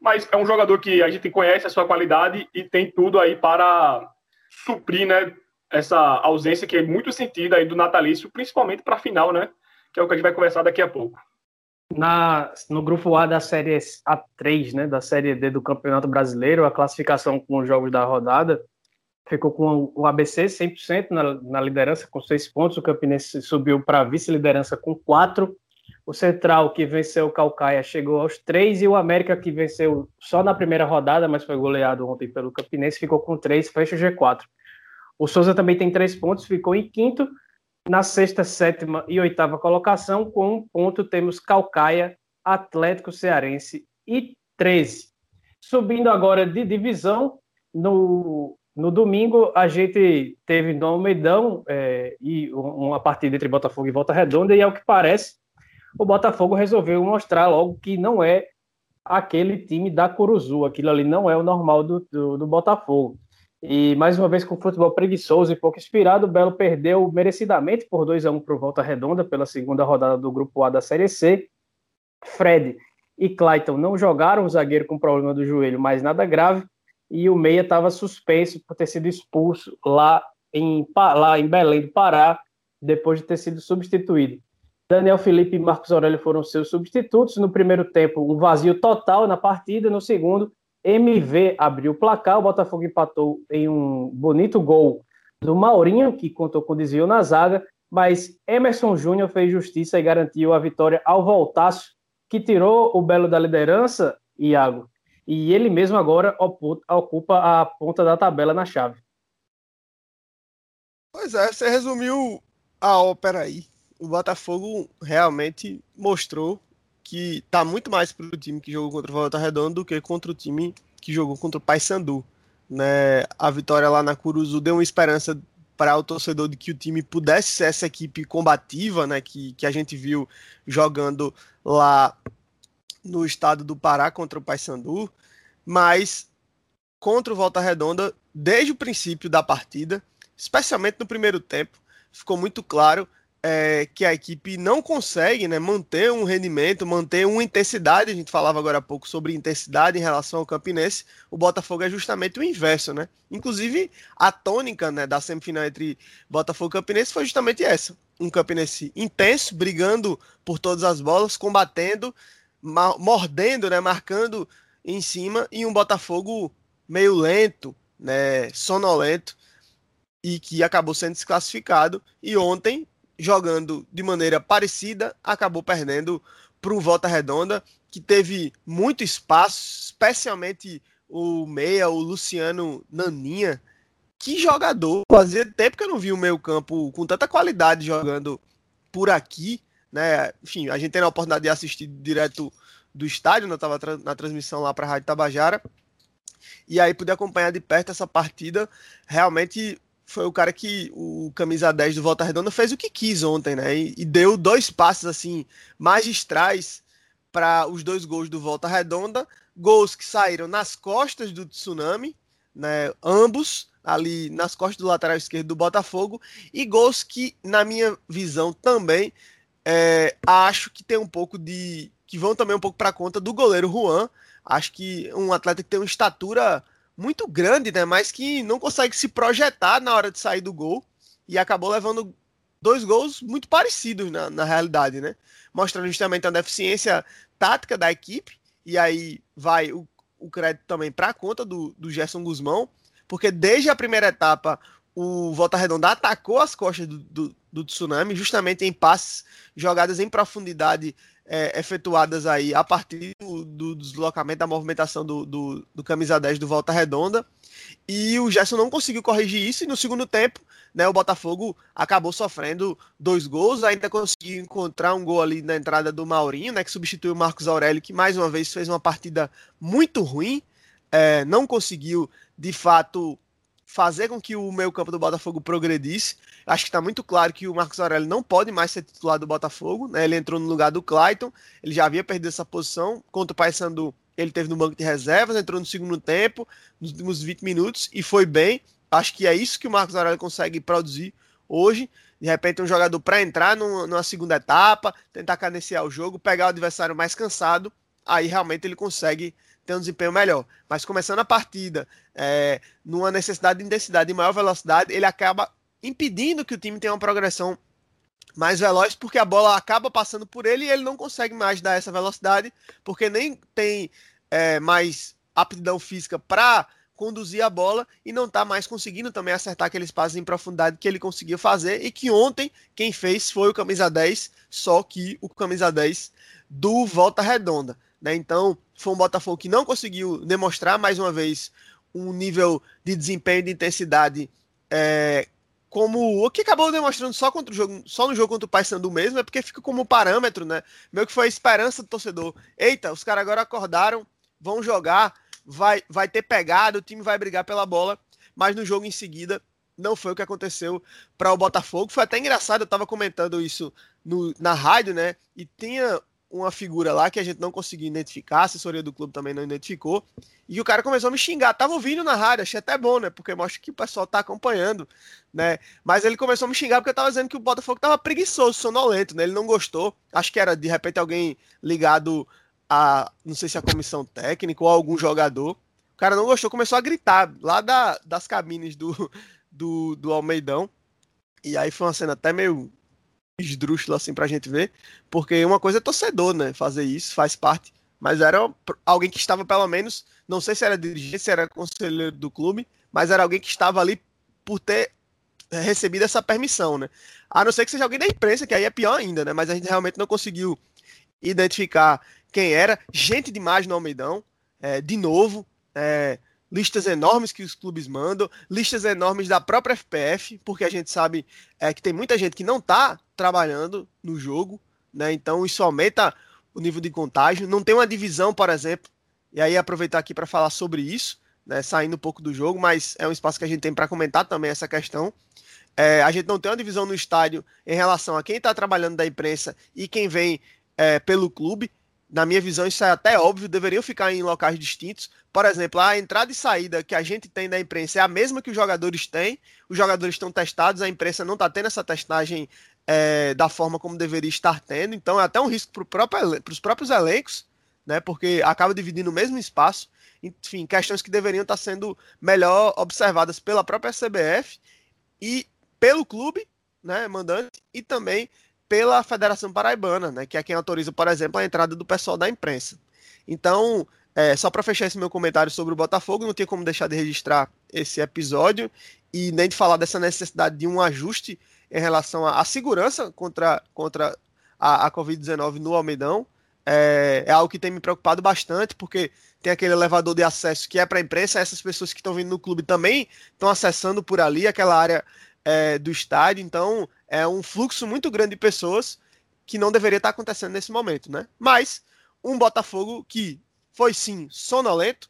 mas é um jogador que a gente conhece a sua qualidade e tem tudo aí para suprir, né, essa ausência que é muito sentida aí do Natalício, principalmente para a final, né, que é o que a gente vai conversar daqui a pouco. Na, no grupo A da série A3, né, da série D do Campeonato Brasileiro, a classificação com os jogos da rodada ficou com o ABC 100% na, na liderança com seis pontos, o Campinense subiu para vice-liderança com quatro, o Central que venceu o Calcaia chegou aos três e o América que venceu só na primeira rodada, mas foi goleado ontem pelo Campinense, ficou com três, fecha o G4. O Souza também tem três pontos, ficou em quinto na sexta, sétima e oitava colocação, com um ponto, temos Calcaia, Atlético Cearense e 13. Subindo agora de divisão, no, no domingo a gente teve no Almeidão é, e uma partida entre Botafogo e Volta Redonda, e ao que parece, o Botafogo resolveu mostrar logo que não é aquele time da Curuzu, aquilo ali não é o normal do, do, do Botafogo. E mais uma vez com futebol preguiçoso e pouco inspirado, o Belo perdeu merecidamente por 2 a 1 para o Volta Redonda pela segunda rodada do grupo A da Série C. Fred e Clayton não jogaram, o zagueiro com problema do joelho, mas nada grave, e o Meia estava suspenso por ter sido expulso lá em, lá em Belém do Pará, depois de ter sido substituído. Daniel Felipe e Marcos Aurélio foram seus substitutos. No primeiro tempo, um vazio total na partida. No segundo, MV abriu o placar, o Botafogo empatou em um bonito gol do Maurinho, que contou com desvio na zaga, mas Emerson Júnior fez justiça e garantiu a vitória ao Voltaço, que tirou o Belo da liderança, Iago, e ele mesmo agora ocupa a ponta da tabela na chave. Pois é, você resumiu a ópera aí. O Botafogo realmente mostrou que tá muito mais pro time que jogou contra o Volta Redonda do que contra o time que jogou contra o Paysandu. Né? A vitória lá na Curuzu deu uma esperança para o torcedor de que o time pudesse ser essa equipe combativa, né, que, que a gente viu jogando lá no estado do Pará contra o Paysandu, mas contra o Volta Redonda, desde o princípio da partida, especialmente no primeiro tempo, ficou muito claro é, que a equipe não consegue né, manter um rendimento, manter uma intensidade. A gente falava agora há pouco sobre intensidade em relação ao Campinense. O Botafogo é justamente o inverso, né? Inclusive, a tônica né, da semifinal entre Botafogo e Campinense foi justamente essa. Um Campinense intenso, brigando por todas as bolas, combatendo, mordendo, né, marcando em cima, e um Botafogo meio lento, né, sonolento, e que acabou sendo desclassificado. E ontem jogando de maneira parecida, acabou perdendo para um Volta Redonda, que teve muito espaço, especialmente o meia, o Luciano Naninha. Que jogador! Fazia tempo que eu não vi o meio campo com tanta qualidade jogando por aqui. Né? Enfim, a gente tem a oportunidade de assistir direto do estádio, né? eu estava na transmissão lá para a Rádio Tabajara. E aí poder acompanhar de perto essa partida. Realmente foi o cara que o camisa 10 do Volta Redonda fez o que quis ontem, né? E, e deu dois passes assim magistrais para os dois gols do Volta Redonda, gols que saíram nas costas do Tsunami, né? Ambos ali nas costas do lateral esquerdo do Botafogo e gols que na minha visão também é, acho que tem um pouco de que vão também um pouco para conta do goleiro Juan. Acho que um atleta que tem uma estatura muito grande, né? Mas que não consegue se projetar na hora de sair do gol e acabou levando dois gols muito parecidos na, na realidade, né? Mostrando justamente a deficiência tática da equipe. E aí vai o, o crédito também para a conta do, do Gerson Guzmão, porque desde a primeira etapa o Volta Redonda atacou as costas do, do, do Tsunami, justamente em passes, jogadas em profundidade é, efetuadas aí a partir do, do deslocamento, da movimentação do, do, do, camisa 10 do Volta Redonda. E o Gerson não conseguiu corrigir isso, e no segundo tempo, né, o Botafogo acabou sofrendo dois gols, ainda conseguiu encontrar um gol ali na entrada do Maurinho, né, que substituiu o Marcos Aurélio, que mais uma vez fez uma partida muito ruim, é, não conseguiu de fato fazer com que o meio campo do Botafogo progredisse. Acho que está muito claro que o Marcos Aurélio não pode mais ser titular do Botafogo. Né? Ele entrou no lugar do Clayton, ele já havia perdido essa posição. Contra o Paysandu, ele teve no banco de reservas, entrou no segundo tempo, nos últimos 20 minutos, e foi bem. Acho que é isso que o Marcos Aurélio consegue produzir hoje. De repente, um jogador para entrar numa, segunda etapa, tentar cadenciar o jogo, pegar o adversário mais cansado, aí realmente ele consegue ter um desempenho melhor. Mas começando a partida é, numa necessidade de intensidade e maior velocidade, ele acaba impedindo que o time tenha uma progressão mais veloz, porque a bola acaba passando por ele e ele não consegue mais dar essa velocidade, porque nem tem é, mais aptidão física para conduzir a bola e não está mais conseguindo também acertar aqueles passos em profundidade que ele conseguia fazer e que ontem quem fez foi o camisa 10, só que o camisa 10 do Volta Redonda. Né? Então, foi um Botafogo que não conseguiu demonstrar mais uma vez um nível de desempenho de intensidade é, como o que acabou demonstrando só contra o jogo, só no jogo contra o Paysandu mesmo, é porque fica como parâmetro, né? Meio que foi a esperança do torcedor. Eita, os caras agora acordaram, vão jogar, vai, vai ter pegada, o time vai brigar pela bola, mas no jogo em seguida não foi o que aconteceu para o Botafogo. Foi até engraçado, eu estava comentando isso no, na rádio, né? E tinha uma figura lá que a gente não conseguiu identificar, a assessoria do clube também não identificou, e o cara começou a me xingar. Tava ouvindo na rádio, achei até bom, né? Porque mostra que o pessoal tá acompanhando, né? Mas ele começou a me xingar porque eu tava dizendo que o Botafogo tava preguiçoso, sonolento, né? Ele não gostou. Acho que era de repente alguém ligado a, não sei se a comissão técnica ou algum jogador. O cara não gostou, começou a gritar lá da, das cabines do, do, do Almeidão. E aí foi uma cena até meio esdrúxulo assim pra gente ver, porque uma coisa é torcedor, né, fazer isso, faz parte, mas era alguém que estava pelo menos, não sei se era dirigente, se era conselheiro do clube, mas era alguém que estava ali por ter recebido essa permissão, né? A não ser que seja alguém da imprensa, que aí é pior ainda, né? Mas a gente realmente não conseguiu identificar quem era. Gente demais no Almeidão, é, de novo, é, listas enormes que os clubes mandam, listas enormes da própria FPF, porque a gente sabe é, que tem muita gente que não está trabalhando no jogo, né? Então isso aumenta o nível de contágio. Não tem uma divisão, por exemplo, e aí aproveitar aqui para falar sobre isso, né? Saindo um pouco do jogo, mas é um espaço que a gente tem para comentar também essa questão. É, a gente não tem uma divisão no estádio em relação a quem está trabalhando da imprensa e quem vem é, pelo clube. Na minha visão, isso é até óbvio, deveriam ficar em locais distintos, por exemplo, a entrada e saída que a gente tem da imprensa é a mesma que os jogadores têm. Os jogadores estão testados, a imprensa não está tendo essa testagem é, da forma como deveria estar tendo. Então é até um risco para próprio, os próprios elencos, né? Porque acaba dividindo o mesmo espaço. Enfim, questões que deveriam estar sendo melhor observadas pela própria CBF e pelo clube, né, mandante, e também pela Federação Paraibana, né, que é quem autoriza, por exemplo, a entrada do pessoal da imprensa. Então, é, só para fechar esse meu comentário sobre o Botafogo, não tem como deixar de registrar esse episódio e nem de falar dessa necessidade de um ajuste em relação à, segurança contra, contra a, a Covid-19 no Almeidão. É, é, algo que tem me preocupado bastante, porque tem aquele elevador de acesso que é para a imprensa, essas pessoas que estão vindo no clube também estão acessando por ali aquela área é, do estádio, então é um fluxo muito grande de pessoas que não deveria estar acontecendo nesse momento, né? Mas um Botafogo que foi sim sonolento,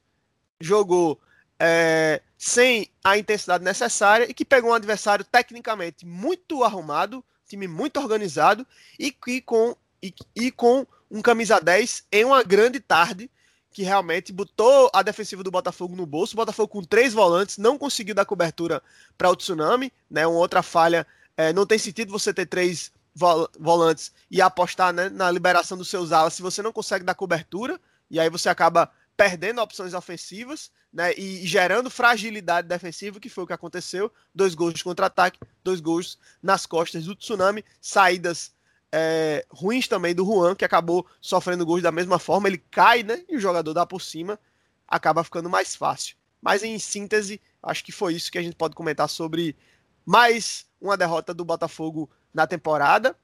jogou é, sem a intensidade necessária e que pegou um adversário tecnicamente muito arrumado, time muito organizado e, e, com, e, e com um camisa 10 em uma grande tarde que realmente botou a defensiva do Botafogo no bolso. O Botafogo com três volantes não conseguiu dar cobertura para o Tsunami, né? Uma outra falha. É, não tem sentido você ter três volantes e apostar né, na liberação dos seus alas se você não consegue dar cobertura e aí você acaba perdendo opções ofensivas né, e gerando fragilidade defensiva, que foi o que aconteceu. Dois gols de contra-ataque, dois gols nas costas do Tsunami, saídas é, ruins também do Juan, que acabou sofrendo gols da mesma forma. Ele cai, né? E o jogador dá por cima, acaba ficando mais fácil. Mas em síntese, acho que foi isso que a gente pode comentar sobre mais uma derrota do Botafogo na temporada.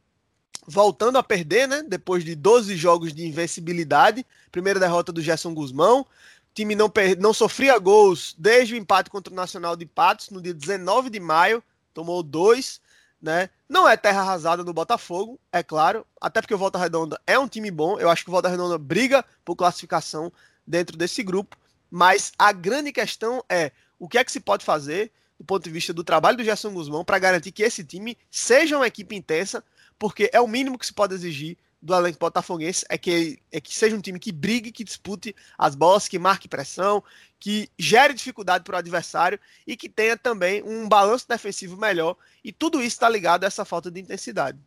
Voltando a perder, né? Depois de 12 jogos de invencibilidade. Primeira derrota do Gerson Guzmão. O time não, não sofria gols desde o empate contra o Nacional de Patos, no dia 19 de maio. Tomou dois né? Não é terra arrasada do Botafogo, é claro, até porque o Volta Redonda é um time bom. Eu acho que o Volta Redonda briga por classificação dentro desse grupo, mas a grande questão é o que é que se pode fazer do ponto de vista do trabalho do Gerson Guzmão para garantir que esse time seja uma equipe intensa, porque é o mínimo que se pode exigir do elenco botafoguense é que, é que seja um time que brigue, que dispute as bolas, que marque pressão, que gere dificuldade para o adversário e que tenha também um balanço defensivo melhor. E tudo isso está ligado a essa falta de intensidade.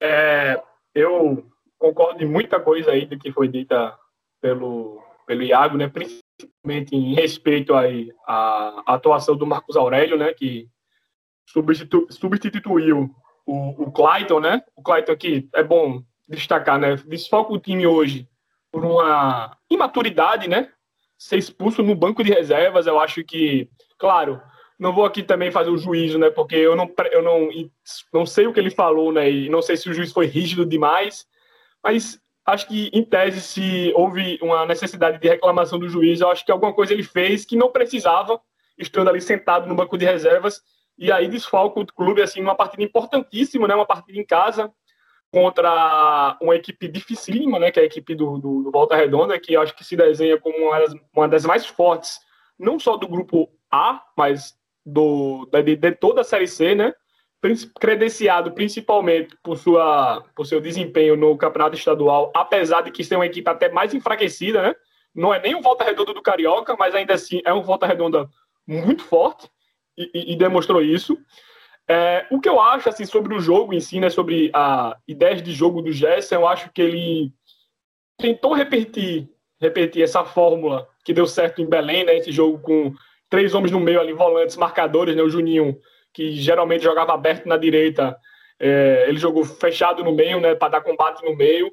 É, eu concordo em muita coisa aí do que foi dita pelo, pelo Iago, né? principalmente em respeito aí à atuação do Marcos Aurélio, né? que substitu, substituiu o, o Clayton, né? O Clayton aqui é bom destacar, né? Desfalca o time hoje por uma imaturidade, né? Ser expulso no banco de reservas, eu acho que, claro, não vou aqui também fazer o juízo, né? Porque eu não, eu não, não sei o que ele falou, né? E não sei se o juiz foi rígido demais, mas acho que, em tese, se houve uma necessidade de reclamação do juiz, eu acho que alguma coisa ele fez que não precisava, estando ali sentado no banco de reservas, e aí desfalca o clube, assim, numa partida importantíssima, né? Uma partida em casa, contra uma equipe dificílima, né, que é a equipe do, do, do Volta Redonda, que acho que se desenha como uma das, uma das, mais fortes, não só do grupo A, mas do, de, de toda a Série C, né, credenciado principalmente por, sua, por seu desempenho no campeonato estadual, apesar de que ser uma equipe até mais enfraquecida, né, não é nem o Volta Redonda do Carioca, mas ainda assim é um Volta Redonda muito forte, e, e, e demonstrou isso. É, o que eu acho assim sobre o jogo em si, né, sobre a ideia de jogo do Gerson, eu acho que ele tentou repetir, repetir essa fórmula que deu certo em Belém, né, esse jogo com três homens no meio ali, volantes, marcadores, né, o Juninho, que geralmente jogava aberto na direita, é, ele jogou fechado no meio, né, para dar combate no meio,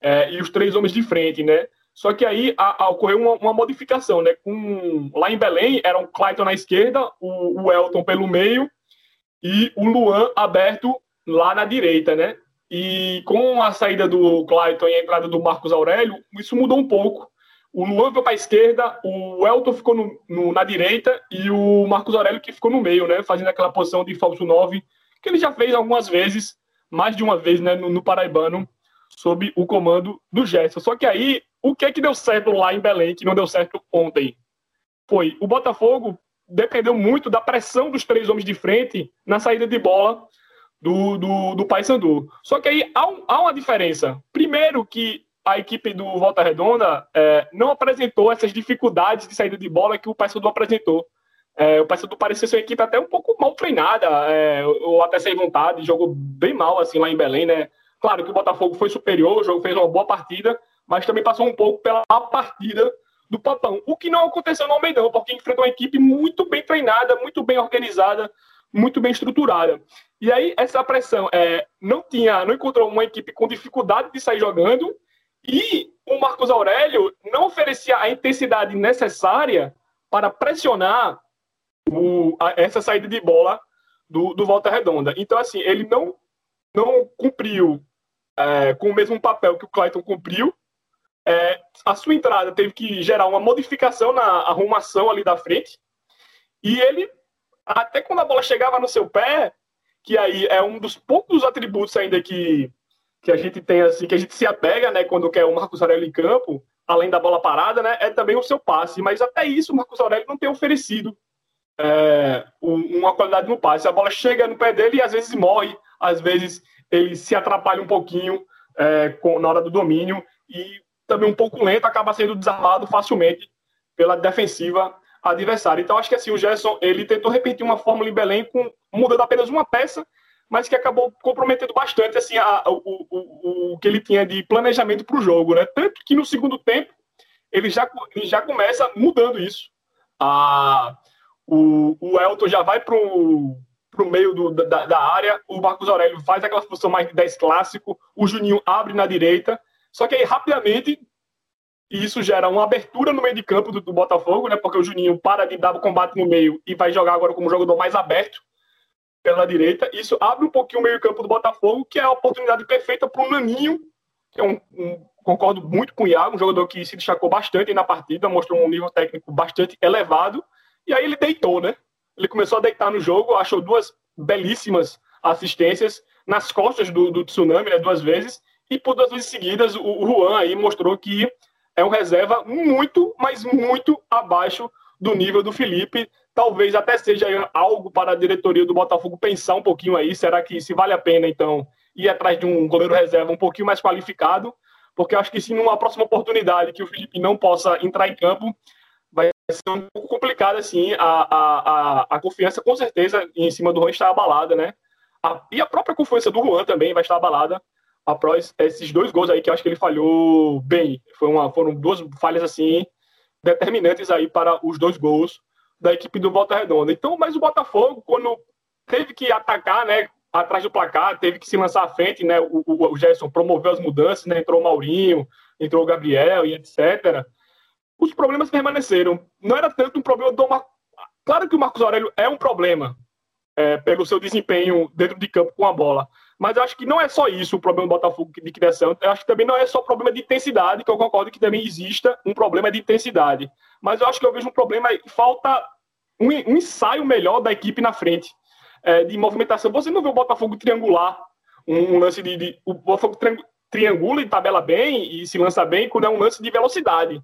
é, e os três homens de frente, né. Só que aí a, a ocorreu uma, uma, modificação, né, com, lá em Belém era o Clayton na esquerda, o, o Elton pelo meio e o Luan aberto lá na direita, né? E com a saída do Clayton e a entrada do Marcos Aurélio, isso mudou um pouco. O Luan foi para a esquerda, o Elton ficou no, no, na direita e o Marcos Aurélio que ficou no meio, né? Fazendo aquela posição de falso 9, que ele já fez algumas vezes, mais de uma vez, né? No, no Paraibano, sob o comando do Gerson. Só que aí, o que é que deu certo lá em Belém, que não deu certo ontem? Foi o Botafogo dependeu muito da pressão dos três homens de frente na saída de bola do, do, do Paysandu. Só que aí há, um, há, uma diferença. Primeiro que a equipe do Volta Redonda é, não apresentou essas dificuldades de saída de bola que o Paysandu apresentou. É, o Paysandu parecia ser uma equipe até um pouco mal treinada, é, ou até sem vontade, jogou bem mal assim lá em Belém, né? Claro que o Botafogo foi superior, o jogo fez uma boa partida, mas também passou um pouco pela partida do Papão. O que não aconteceu no Almeidão, porque enfrentou uma equipe muito bem treinada, muito bem organizada, muito bem estruturada. E aí, essa pressão é, não tinha, não encontrou uma equipe com dificuldade de sair jogando, e o Marcos Aurélio não oferecia a intensidade necessária para pressionar o, a, essa saída de bola do, do Volta Redonda. Então, assim, ele não, não cumpriu é, com o mesmo papel que o Clayton cumpriu, é, a sua entrada teve que gerar uma modificação na arrumação ali da frente. E ele, até quando a bola chegava no seu pé, que aí é um dos poucos atributos ainda que, que a gente tem, assim, que a gente se apega, né, quando quer o Marcos Aurélio em campo, além da bola parada, né, é também o seu passe. Mas até isso o Marcos Aurélio não tem oferecido é, uma qualidade no passe. A bola chega no pé dele e às vezes morre, às vezes ele se atrapalha um pouquinho é, com, na hora do domínio e também um pouco lento, acaba sendo desarmado facilmente pela defensiva adversária. Então acho que assim o Gerson ele tentou repetir uma fórmula em Belém com mudando apenas uma peça, mas que acabou comprometendo bastante assim a, o, o, o que ele tinha de planejamento para o jogo, né? Tanto que no segundo tempo ele já, ele já começa mudando isso. A, o, o Elton já vai para o meio do, da, da, área, o Marcos Aurélio faz aquela função mais de 10 clássico, o Juninho abre na direita, só que aí rapidamente isso gera uma abertura no meio de campo do, do Botafogo, né? Porque o Juninho para de dar o combate no meio e vai jogar agora como jogador mais aberto pela direita. Isso abre um pouquinho o meio campo do Botafogo, que é a oportunidade perfeita para o Naninho, que é um, um, concordo muito com o Iago, um jogador que se destacou bastante na partida, mostrou um nível técnico bastante elevado e aí ele deitou, né? Ele começou a deitar no jogo, achou duas belíssimas assistências nas costas do, do Tsunami, né, duas vezes, e por duas vezes seguidas o, Juan aí mostrou que é um reserva muito, mas muito abaixo do nível do Felipe. Talvez até seja algo para a diretoria do Botafogo pensar um pouquinho aí. Será que se vale a pena, então, ir atrás de um goleiro reserva um pouquinho mais qualificado? Porque acho que se numa próxima oportunidade que o Felipe não possa entrar em campo, vai ser um pouco complicado, assim, a, a, a, a confiança com certeza em cima do Juan está abalada, né? A, e a própria confiança do Juan também vai estar abalada após esses dois gols aí que eu acho que ele falhou bem. Foi uma, foram duas falhas, assim, determinantes aí para os dois gols da equipe do Volta Redonda. Então, mas o Botafogo, quando teve que atacar, né, atrás do placar, teve que se lançar à frente, né, o, o, Gerson promoveu as mudanças, né, entrou o Maurinho, entrou o Gabriel e etc., os problemas permaneceram. Não era tanto um problema do Mar... Claro que o Marcos Aurélio é um problema é, pelo seu desempenho dentro de campo com a bola. Mas eu acho que não é só isso o problema do Botafogo de criação. Eu acho que também não é só problema de intensidade, que eu concordo que também exista um problema de intensidade. Mas eu acho que eu vejo um problema, falta um, um ensaio melhor da equipe na frente, é, de movimentação. Você não vê o Botafogo triangular, um, um lance de, de, O Botafogo triangula e tabela bem e se lança bem quando é um lance de velocidade.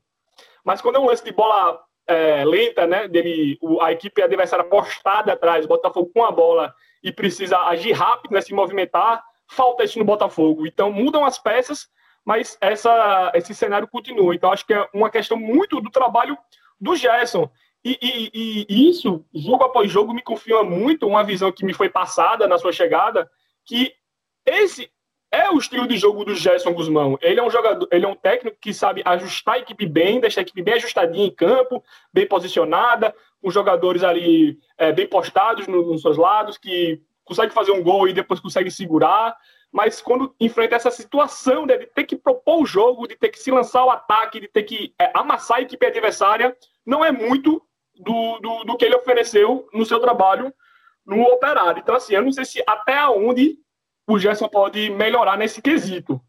Mas quando é um lance de bola é, lenta, né, dele, a equipe adversária postada atrás, o Botafogo com a bola e precisa agir rápido, né, se movimentar, falta isso no Botafogo. Então mudam as peças, mas essa, esse cenário continua. Então acho que é uma questão muito do trabalho do Gerson. E, e, e, isso, jogo após jogo, me confirma muito uma visão que me foi passada na sua chegada, que esse é o estilo de jogo do Gerson Guzmão. Ele é um jogador, ele é um técnico que sabe ajustar a equipe bem, deixar a equipe bem ajustadinha em campo, bem posicionada, com jogadores ali é, bem postados no, nos seus lados, que consegue fazer um gol e depois consegue segurar. Mas quando enfrenta essa situação de ter que propor o jogo, de ter que se lançar o ataque, de ter que é, amassar a equipe adversária, não é muito do, do, do que ele ofereceu no seu trabalho no operário. Então, assim, eu não sei se até onde o Gerson pode melhorar nesse quesito.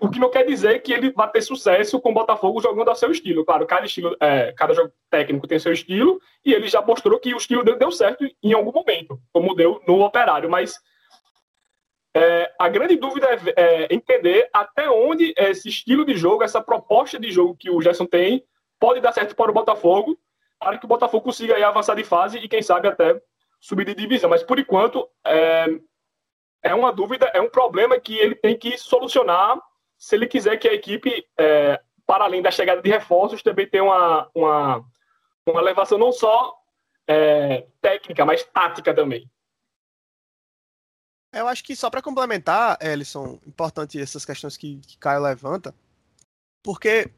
O que não quer dizer que ele vai ter sucesso com o Botafogo jogando a seu estilo. Claro, cada estilo, é, cada jogo técnico tem seu estilo, e ele já mostrou que o estilo dele deu certo em algum momento, como deu no Operário. Mas é, a grande dúvida é, é, entender até onde esse estilo de jogo, essa proposta de jogo que o Gerson tem, pode dar certo para o Botafogo, para que o Botafogo consiga aí avançar de fase e, quem sabe, até subir de divisão. Mas, por enquanto, é, uma dúvida, é um problema que ele tem que solucionar se ele quiser que a equipe, é, para além da chegada de reforços, também tenha uma, uma, uma elevação não só é, técnica, mas tática também. Eu acho que só para complementar, Ellison, importante essas questões que, que Caio levanta, porque,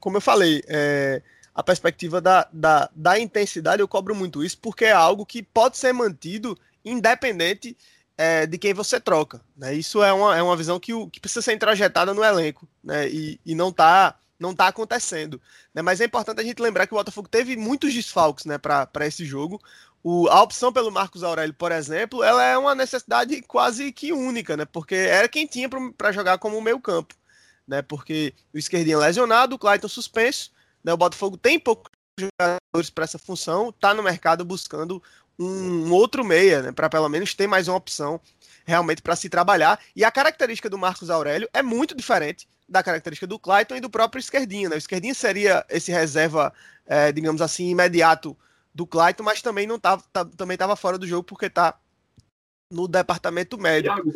como eu falei, é, a perspectiva da, da, da intensidade, eu cobro muito isso, porque é algo que pode ser mantido independente é, de quem você troca. Né? Isso é uma, é uma visão que, que precisa ser introjetada no elenco né? e, e não está não tá acontecendo. Né? Mas é importante a gente lembrar que o Botafogo teve muitos desfalques né, para esse jogo. O, a opção pelo Marcos Aurélio, por exemplo, ela é uma necessidade quase que única, né? porque era quem tinha para jogar como meio campo. Né? Porque o esquerdinho lesionado, o Clayton suspenso, né? o Botafogo tem poucos jogadores para essa função, está no mercado buscando um outro meia, né? Para pelo menos ter mais uma opção realmente para se trabalhar. E a característica do Marcos Aurélio é muito diferente da característica do Clayton e do próprio Esquerdinha. Né? O Esquerdinha seria esse reserva, é, digamos assim, imediato do Clayton, mas também não tava, tá, também estava fora do jogo porque está no departamento. Thiago,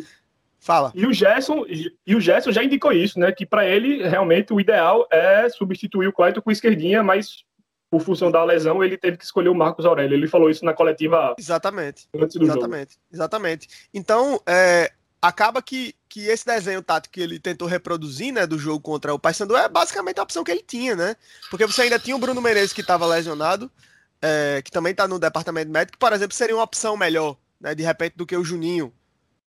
Fala. E o Gerson, e o Gerson já indicou isso, né? Que para ele realmente o ideal é substituir o Clayton com o esquerdinha, mas por função da lesão, ele teve que escolher o Marcos Aurélio. Ele falou isso na coletiva exatamente, antes do exatamente, jogo. Exatamente. Então, é, acaba que, que esse desenho tático que ele tentou reproduzir, né, do jogo contra o Paysandu é basicamente a opção que ele tinha, né? Porque você ainda tinha o Bruno Menezes que estava lesionado, é, que também está no departamento médico, por exemplo, seria uma opção melhor, né, de repente, do que o Juninho,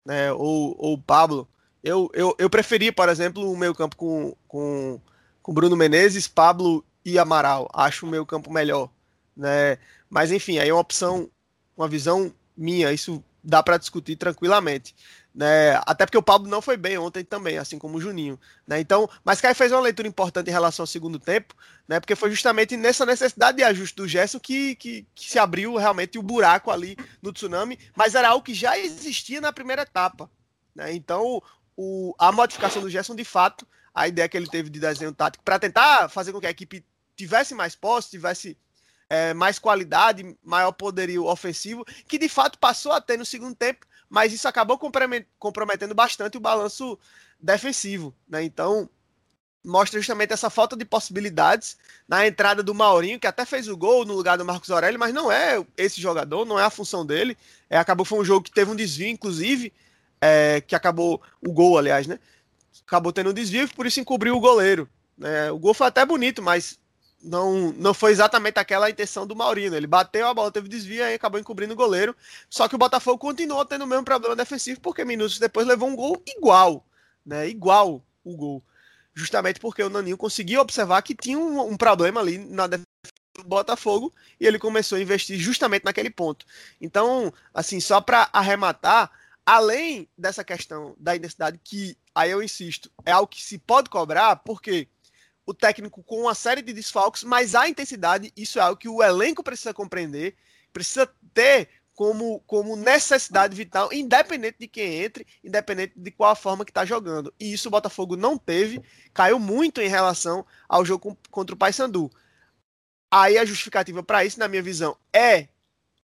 né, ou, ou o Pablo. Eu, eu, eu preferi, por exemplo, o meio campo com, com, com Bruno Menezes, Pablo e Amaral. Acho o meio campo melhor, né? Mas enfim, aí é uma opção, uma visão minha, isso dá para discutir tranquilamente. Né? Até porque o Pablo não foi bem ontem também, assim como o Juninho. Né? Então, mas Caio fez uma leitura importante em relação ao segundo tempo, né? porque foi justamente nessa necessidade de ajuste do Gerson que, que, que, se abriu realmente o buraco ali no tsunami, mas era algo que já existia na primeira etapa. Né? Então, o, a modificação do Gerson, de fato, a ideia que ele teve de desenho tático para tentar fazer com que a equipe tivesse mais posse, tivesse é, mais qualidade, maior poderio ofensivo, que de fato passou a ter no segundo tempo, mas isso acabou comprometendo bastante o balanço defensivo. Né? Então, mostra justamente essa falta de possibilidades na entrada do Maurinho, que até fez o gol no lugar do Marcos Aurélio, mas não é esse jogador, não é a função dele. É, acabou foi um jogo que teve um desvio, inclusive, é, que acabou o gol, aliás, né? Acabou tendo um desvio, por isso encobriu o goleiro. Né? O gol foi até bonito, mas não, não foi exatamente aquela a intenção do Maurino. Ele bateu, a bola teve desvio e acabou encobrindo o goleiro. Só que o Botafogo continuou tendo o mesmo problema defensivo, porque minutos depois levou um gol igual, né? Igual o gol. Justamente porque o Naninho conseguiu observar que tinha um, um problema ali na defesa do Botafogo e ele começou a investir justamente naquele ponto. Então, assim, só para arrematar, além dessa questão da intensidade, que aí eu insisto, é algo que se pode cobrar, porque o técnico com uma série de desfalques, mas a intensidade, isso é algo que o elenco precisa compreender, precisa ter como, como necessidade vital, independente de quem entre, independente de qual a forma que está jogando. E isso o Botafogo não teve, caiu muito em relação ao jogo contra o Paysandu. Aí a justificativa para isso, na minha visão, é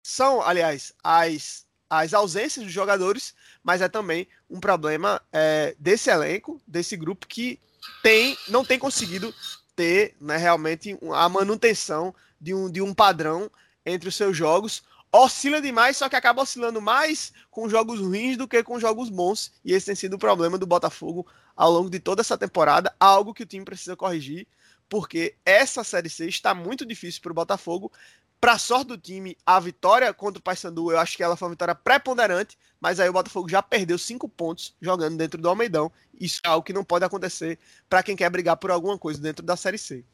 são, aliás, as, as ausências dos jogadores, mas é também um problema é, desse elenco, desse grupo que tem, não tem conseguido ter né, realmente a manutenção de um, de um padrão entre os seus jogos. Oscila demais, só que acaba oscilando mais com jogos ruins do que com jogos bons. E esse tem sido o problema do Botafogo ao longo de toda essa temporada, algo que o time precisa corrigir, porque essa Série C está muito difícil para o Botafogo, para sorte do time, a vitória contra o Paysandu, eu acho que ela foi uma vitória preponderante, mas aí o Botafogo já perdeu cinco pontos jogando dentro do Almeidão. Isso é algo que não pode acontecer para quem quer brigar por alguma coisa dentro da Série C.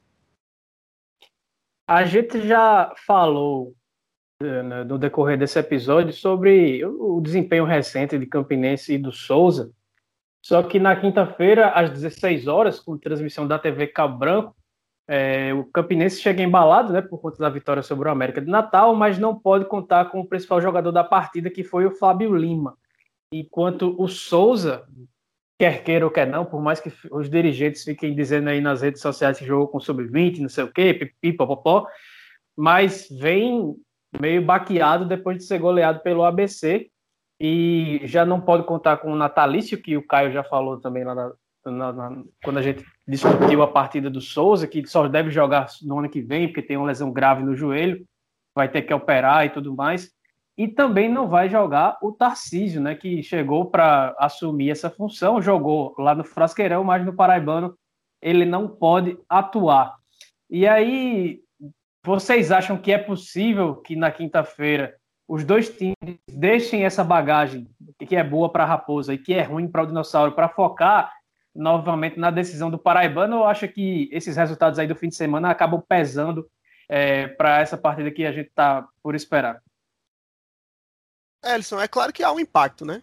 A gente já falou eh, né, no decorrer desse episódio sobre o desempenho recente de Campinense e do Souza. Só que na quinta-feira, às 16 horas, com transmissão da TV Cabo Branco, é, o Campinense chega embalado, né, por conta da vitória sobre o América de Natal, mas não pode contar com o principal jogador da partida, que foi o Fábio Lima. Enquanto o Souza, quer queira ou quer não, por mais que os dirigentes fiquem dizendo aí nas redes sociais que jogou com sub-20, não sei o quê, pipipopopó, mas vem meio baqueado depois de ser goleado pelo ABC e já não pode contar com o Natalício, que o Caio já falou também lá na, na, na, quando a gente discutiu a partida do Souza, que só deve jogar no ano que vem, porque tem uma lesão grave no joelho, vai ter que operar e tudo mais. E também não vai jogar o Tarcísio, né, que chegou para assumir essa função, jogou lá no Frasqueirão, mas no Paraibano ele não pode atuar. E aí, vocês acham que é possível que na quinta-feira os dois times deixem essa bagagem que é boa para a Raposa e que é ruim para o Dinossauro para focar novamente na decisão do Paraibano ou acha que esses resultados aí do fim de semana acabam pesando é, para essa partida que a gente está por esperar? Elson, é claro que há um impacto, né?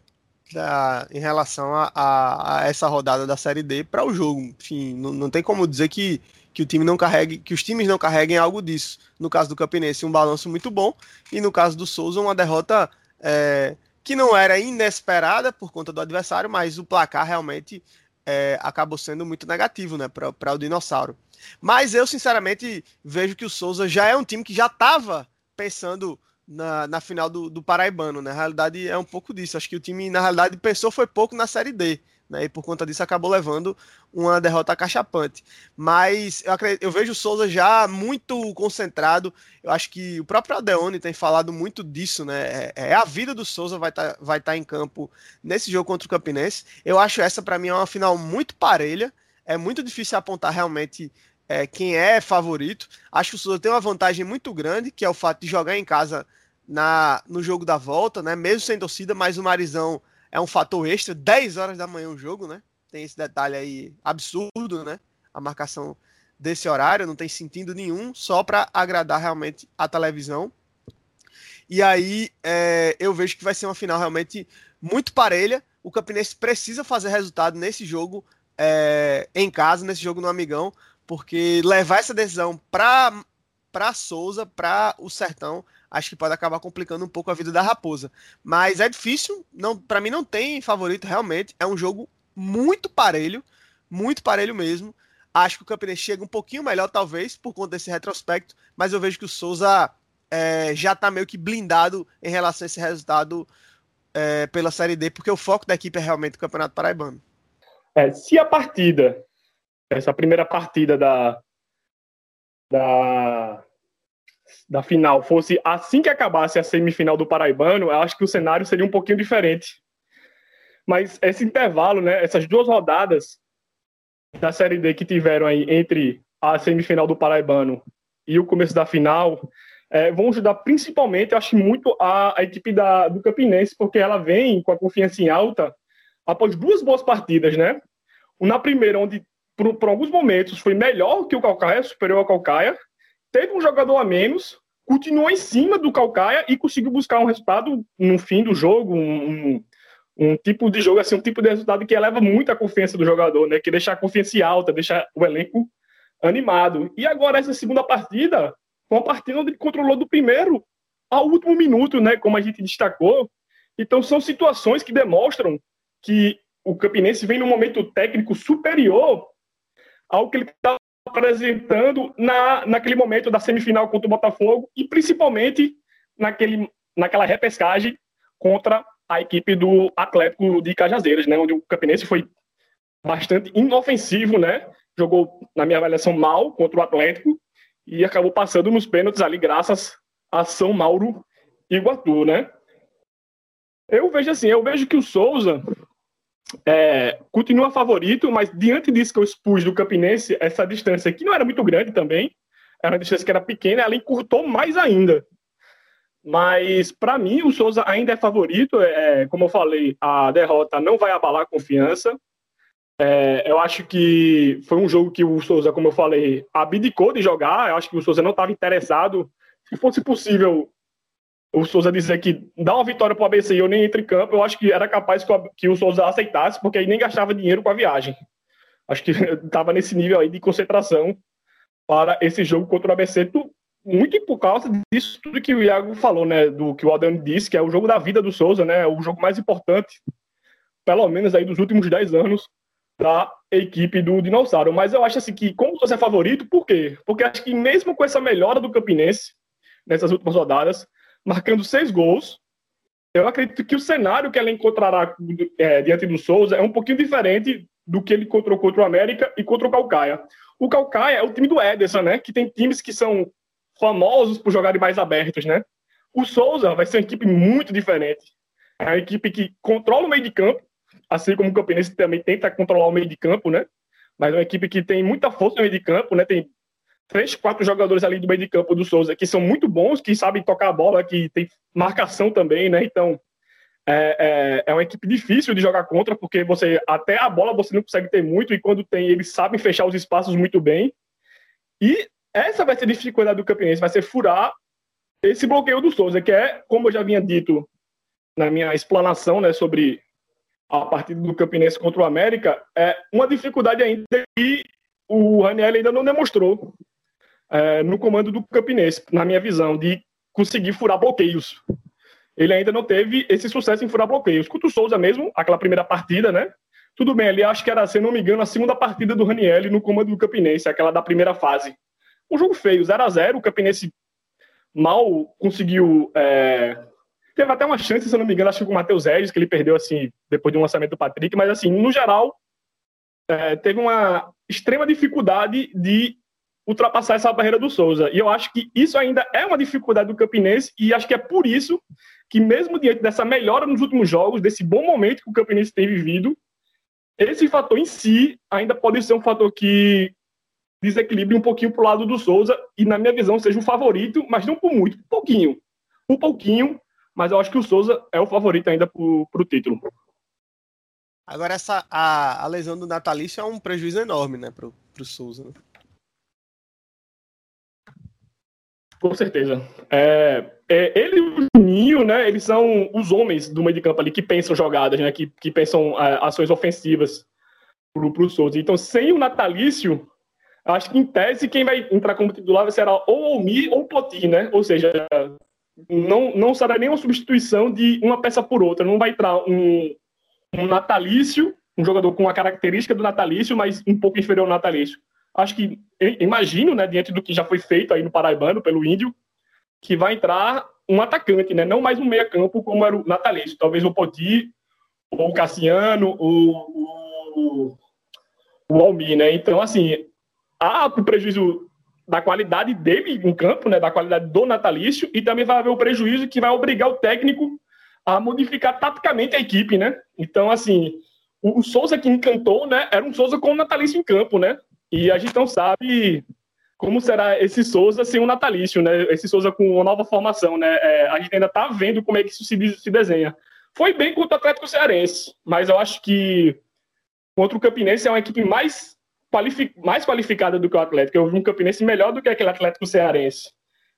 pra, em relação a, a, a, essa rodada da Série D para o jogo. Enfim, não, não tem como dizer que, que o time não carregue, que os times não carreguem algo disso. No caso do Campinense, um balanço muito bom, e no caso do Souza, uma derrota é, que não era inesperada por conta do adversário, mas o placar realmente é, acabou sendo muito negativo né, para o Dinossauro. Mas eu, sinceramente, vejo que o Souza já é um time que já estava pensando na, na final do, do Paraibano. Né? Na realidade, é um pouco disso. Acho que o time, na realidade, pensou foi pouco na Série D né? E por conta disso acabou levando uma derrota cachapante. Mas eu, acredito, eu vejo o Souza já muito concentrado. Eu acho que o próprio Adeone tem falado muito disso, né? É, é a vida do Souza vai estar tá, vai tá em campo nesse jogo contra o Campinense. Eu acho essa para mim é uma final muito parelha. É muito difícil apontar realmente é, quem é favorito. Acho que o Souza tem uma vantagem muito grande, que é o fato de jogar em casa na, no jogo da volta, né? Mesmo sem torcida, mas o Marizão é um fator extra. 10 horas da manhã o jogo, né? Tem esse detalhe aí absurdo, né? A marcação desse horário não tem sentido nenhum, só para agradar realmente a televisão. E aí é, eu vejo que vai ser uma final realmente muito parelha. O Campinense precisa fazer resultado nesse jogo é, em casa, nesse jogo no Amigão, porque levar essa decisão para para Souza, para o Sertão, acho que pode acabar complicando um pouco a vida da Raposa. Mas é difícil, não, para mim não tem favorito realmente. É um jogo muito parelho, muito parelho mesmo. Acho que o Campinense chega um pouquinho melhor, talvez, por conta desse retrospecto, mas eu vejo que o Souza é, já está meio que blindado em relação a esse resultado é, pela Série D, porque o foco da equipe é realmente o Campeonato Paraibano. É, se a partida, essa primeira partida da, da, da final fosse assim que acabasse a semifinal do Paraibano, eu acho que o cenário seria um pouquinho diferente. Mas esse intervalo, né, essas duas rodadas da Série D que tiveram aí entre a semifinal do Paraibano e o começo da final, é, vão ajudar principalmente, eu acho muito, a, a equipe da, do Campinense, porque ela vem com a confiança em alta após duas boas partidas, né? Na primeira, onde por, por alguns momentos foi melhor que o Calcaia, superior ao Calcaia, teve um jogador a menos, continuou em cima do Calcaia e conseguiu buscar um resultado no fim do jogo, um, um, tipo de jogo, assim, um tipo de resultado que eleva muito a confiança do jogador, né? Que deixa a confiança alta, deixa o elenco animado. E agora essa segunda partida, uma partida onde ele controlou do primeiro ao último minuto, né? Como a gente destacou. Então são situações que demonstram que o Campinense vem num momento técnico superior ao que ele está apresentando na, naquele momento da semifinal contra o Botafogo e principalmente naquele, naquela repescagem contra a equipe do Atlético de Cajazeiras, né, onde o Campinense foi bastante inofensivo, né, jogou, na minha avaliação, mal contra o Atlético e acabou passando nos pênaltis ali graças a São Mauro e Iguatu, né. Eu vejo assim, eu vejo que o Souza é, continua favorito, mas diante disso que eu expus do Campinense, essa distância que não era muito grande também, era uma distância que era pequena, ela encurtou mais ainda. Mas, para mim, o Souza ainda é favorito. É, como eu falei, a derrota não vai abalar a confiança. É, eu acho que foi um jogo que o Souza, como eu falei, abdicou de jogar. Eu acho que o Souza não estava interessado. Se fosse possível o Souza dizer que dá uma vitória para o ABC e eu nem entro em campo, eu acho que era capaz que o Souza aceitasse, porque aí nem gastava dinheiro com a viagem. Acho que [laughs] estava nesse nível aí de concentração para esse jogo contra o ABC, muito por causa disso tudo que o Iago falou, né, do que o Adão disse, que é o jogo da vida do Souza, né, o jogo mais importante, pelo menos aí dos últimos 10 anos, da equipe do Dinossauro. Mas eu acho assim que, como o Souza é favorito, por quê? Porque acho que mesmo com essa melhora do Campinense, nessas últimas rodadas, marcando seis gols. Eu acredito que o cenário que ela encontrará é, diante do Souza é um pouquinho diferente do que ele encontrou contra o América e contra o Calcaia. O Calcaia é o time do Ederson, né? Que tem times que são famosos por jogarem mais abertos, né? O Souza vai ser uma equipe muito diferente. É uma equipe que controla o meio de campo, assim como o Campinense também tenta controlar o meio de campo, né? Mas é uma equipe que tem muita força no meio de campo, né? Tem três, quatro jogadores ali do meio de campo do Souza que são muito bons, que sabem tocar a bola, que tem marcação também, né? Então é, é, é, uma equipe difícil de jogar contra, porque você até a bola você não consegue ter muito, e quando tem, eles sabem fechar os espaços muito bem. E essa vai ser a dificuldade do Campinense, vai ser furar esse bloqueio do Souza, que é, como eu já vinha dito na minha explanação né, sobre a partida do Campinense contra o América, é uma dificuldade ainda que o Raniel ainda não demonstrou é, no comando do Campinense, na minha visão, de conseguir furar bloqueios. Ele ainda não teve esse sucesso em furar bloqueios. Contra o Souza mesmo, aquela primeira partida, né? Tudo bem, ali acho que era, se não me engano, a segunda partida do Raniel no comando do Campinense, aquela da primeira fase. Um jogo feio, 0 a 0 o Campinense mal conseguiu é, Teve até uma chance, se não me engano, acho que com o Matheus Regis, que ele perdeu assim, depois de um lançamento do Patrick, mas assim, no geral, é, teve uma extrema dificuldade de ultrapassar essa barreira do Souza. E eu acho que isso ainda é uma dificuldade do Campinense, e acho que é por isso que, mesmo diante dessa melhora nos últimos jogos, desse bom momento que o Campinense tem vivido, esse fator em si ainda pode ser um fator que desequilibre um pouquinho para o lado do Souza, e na minha visão seja o favorito, mas não por muito, por pouquinho. Um pouquinho, mas eu acho que o Souza é o favorito ainda para o título. Agora, essa, a, a lesão do Natalício é um prejuízo enorme, né, para o Souza. Né? Com certeza. É, é, ele e o Juninho, né, eles são os homens do meio de campo ali que pensam jogadas, né, que, que pensam é, ações ofensivas para o Souza. Então, sem o Natalício, acho que em tese quem vai entrar como titular será ou o Almi ou o Poti, né? Ou seja, não, não será nenhuma substituição de uma peça por outra. Não vai entrar um, um natalício, um jogador com a característica do natalício, mas um pouco inferior ao natalício. Acho que, imagino, né, diante do que já foi feito aí no Paraibano, pelo Índio, que vai entrar um atacante, né, não mais um meia-campo como era o natalício. Talvez o Poti, ou o Cassiano, ou o, o Almi, né? Então, assim, há o prejuízo da qualidade dele em campo, né, da qualidade do natalício, e também vai haver o prejuízo que vai obrigar o técnico a modificar taticamente a equipe, né? Então, assim, o, o Souza que encantou, né, era um Souza com o natalício em campo, né? E a gente não sabe como será esse Souza sem o natalício, né? Esse Souza com uma nova formação, né? É, a gente ainda tá vendo como é que isso se, se desenha. Foi bem contra o Atlético Cearense, mas eu acho que contra o Campinense é uma equipe mais mais qualificada do que o Atlético. Eu vi um Campinense melhor do que aquele Atlético Cearense.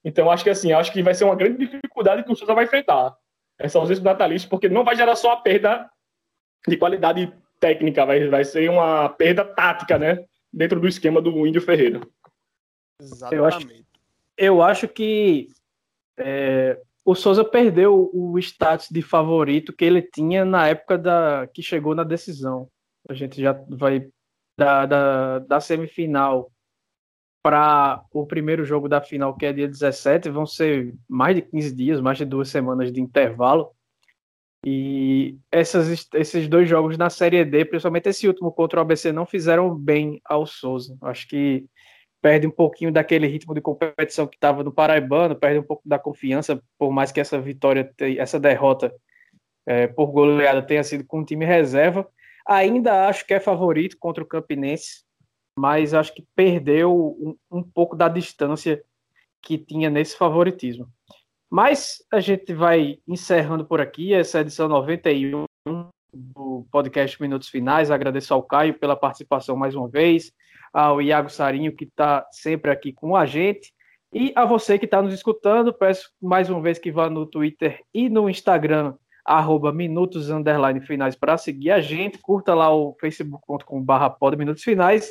Então, acho que assim, acho que vai ser uma grande dificuldade que o Souza vai enfrentar. Essa ausência do natalício, porque não vai gerar só a perda de qualidade técnica, vai, vai ser uma perda tática, né? Dentro do esquema do Índio Ferreira. Exatamente. Eu acho, eu acho que é, o Souza perdeu o status de favorito que ele tinha na época da que chegou na decisão. A gente já vai da, da, da semifinal para o primeiro jogo da final, que é dia 17, vão ser mais de 15 dias, mais de duas semanas de intervalo. E essas, esses dois jogos na Série D, principalmente esse último contra o ABC, não fizeram bem ao Souza. Acho que perde um pouquinho daquele ritmo de competição que estava no Paraibano, perde um pouco da confiança, por mais que essa vitória, essa derrota é, por goleada tenha sido com o time reserva. Ainda acho que é favorito contra o Campinense, mas acho que perdeu um, um pouco da distância que tinha nesse favoritismo. Mas a gente vai encerrando por aqui essa edição 91 do podcast Minutos Finais. Agradeço ao Caio pela participação mais uma vez, ao Iago Sarinho, que está sempre aqui com a gente, e a você que está nos escutando. Peço mais uma vez que vá no Twitter e no Instagram arroba minutos finais para seguir a gente, curta lá o facebook.com barra pod minutos finais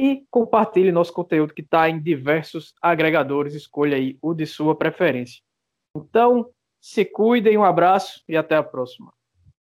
e compartilhe nosso conteúdo que está em diversos agregadores, escolha aí o de sua preferência. Então, se cuidem, um abraço e até a próxima.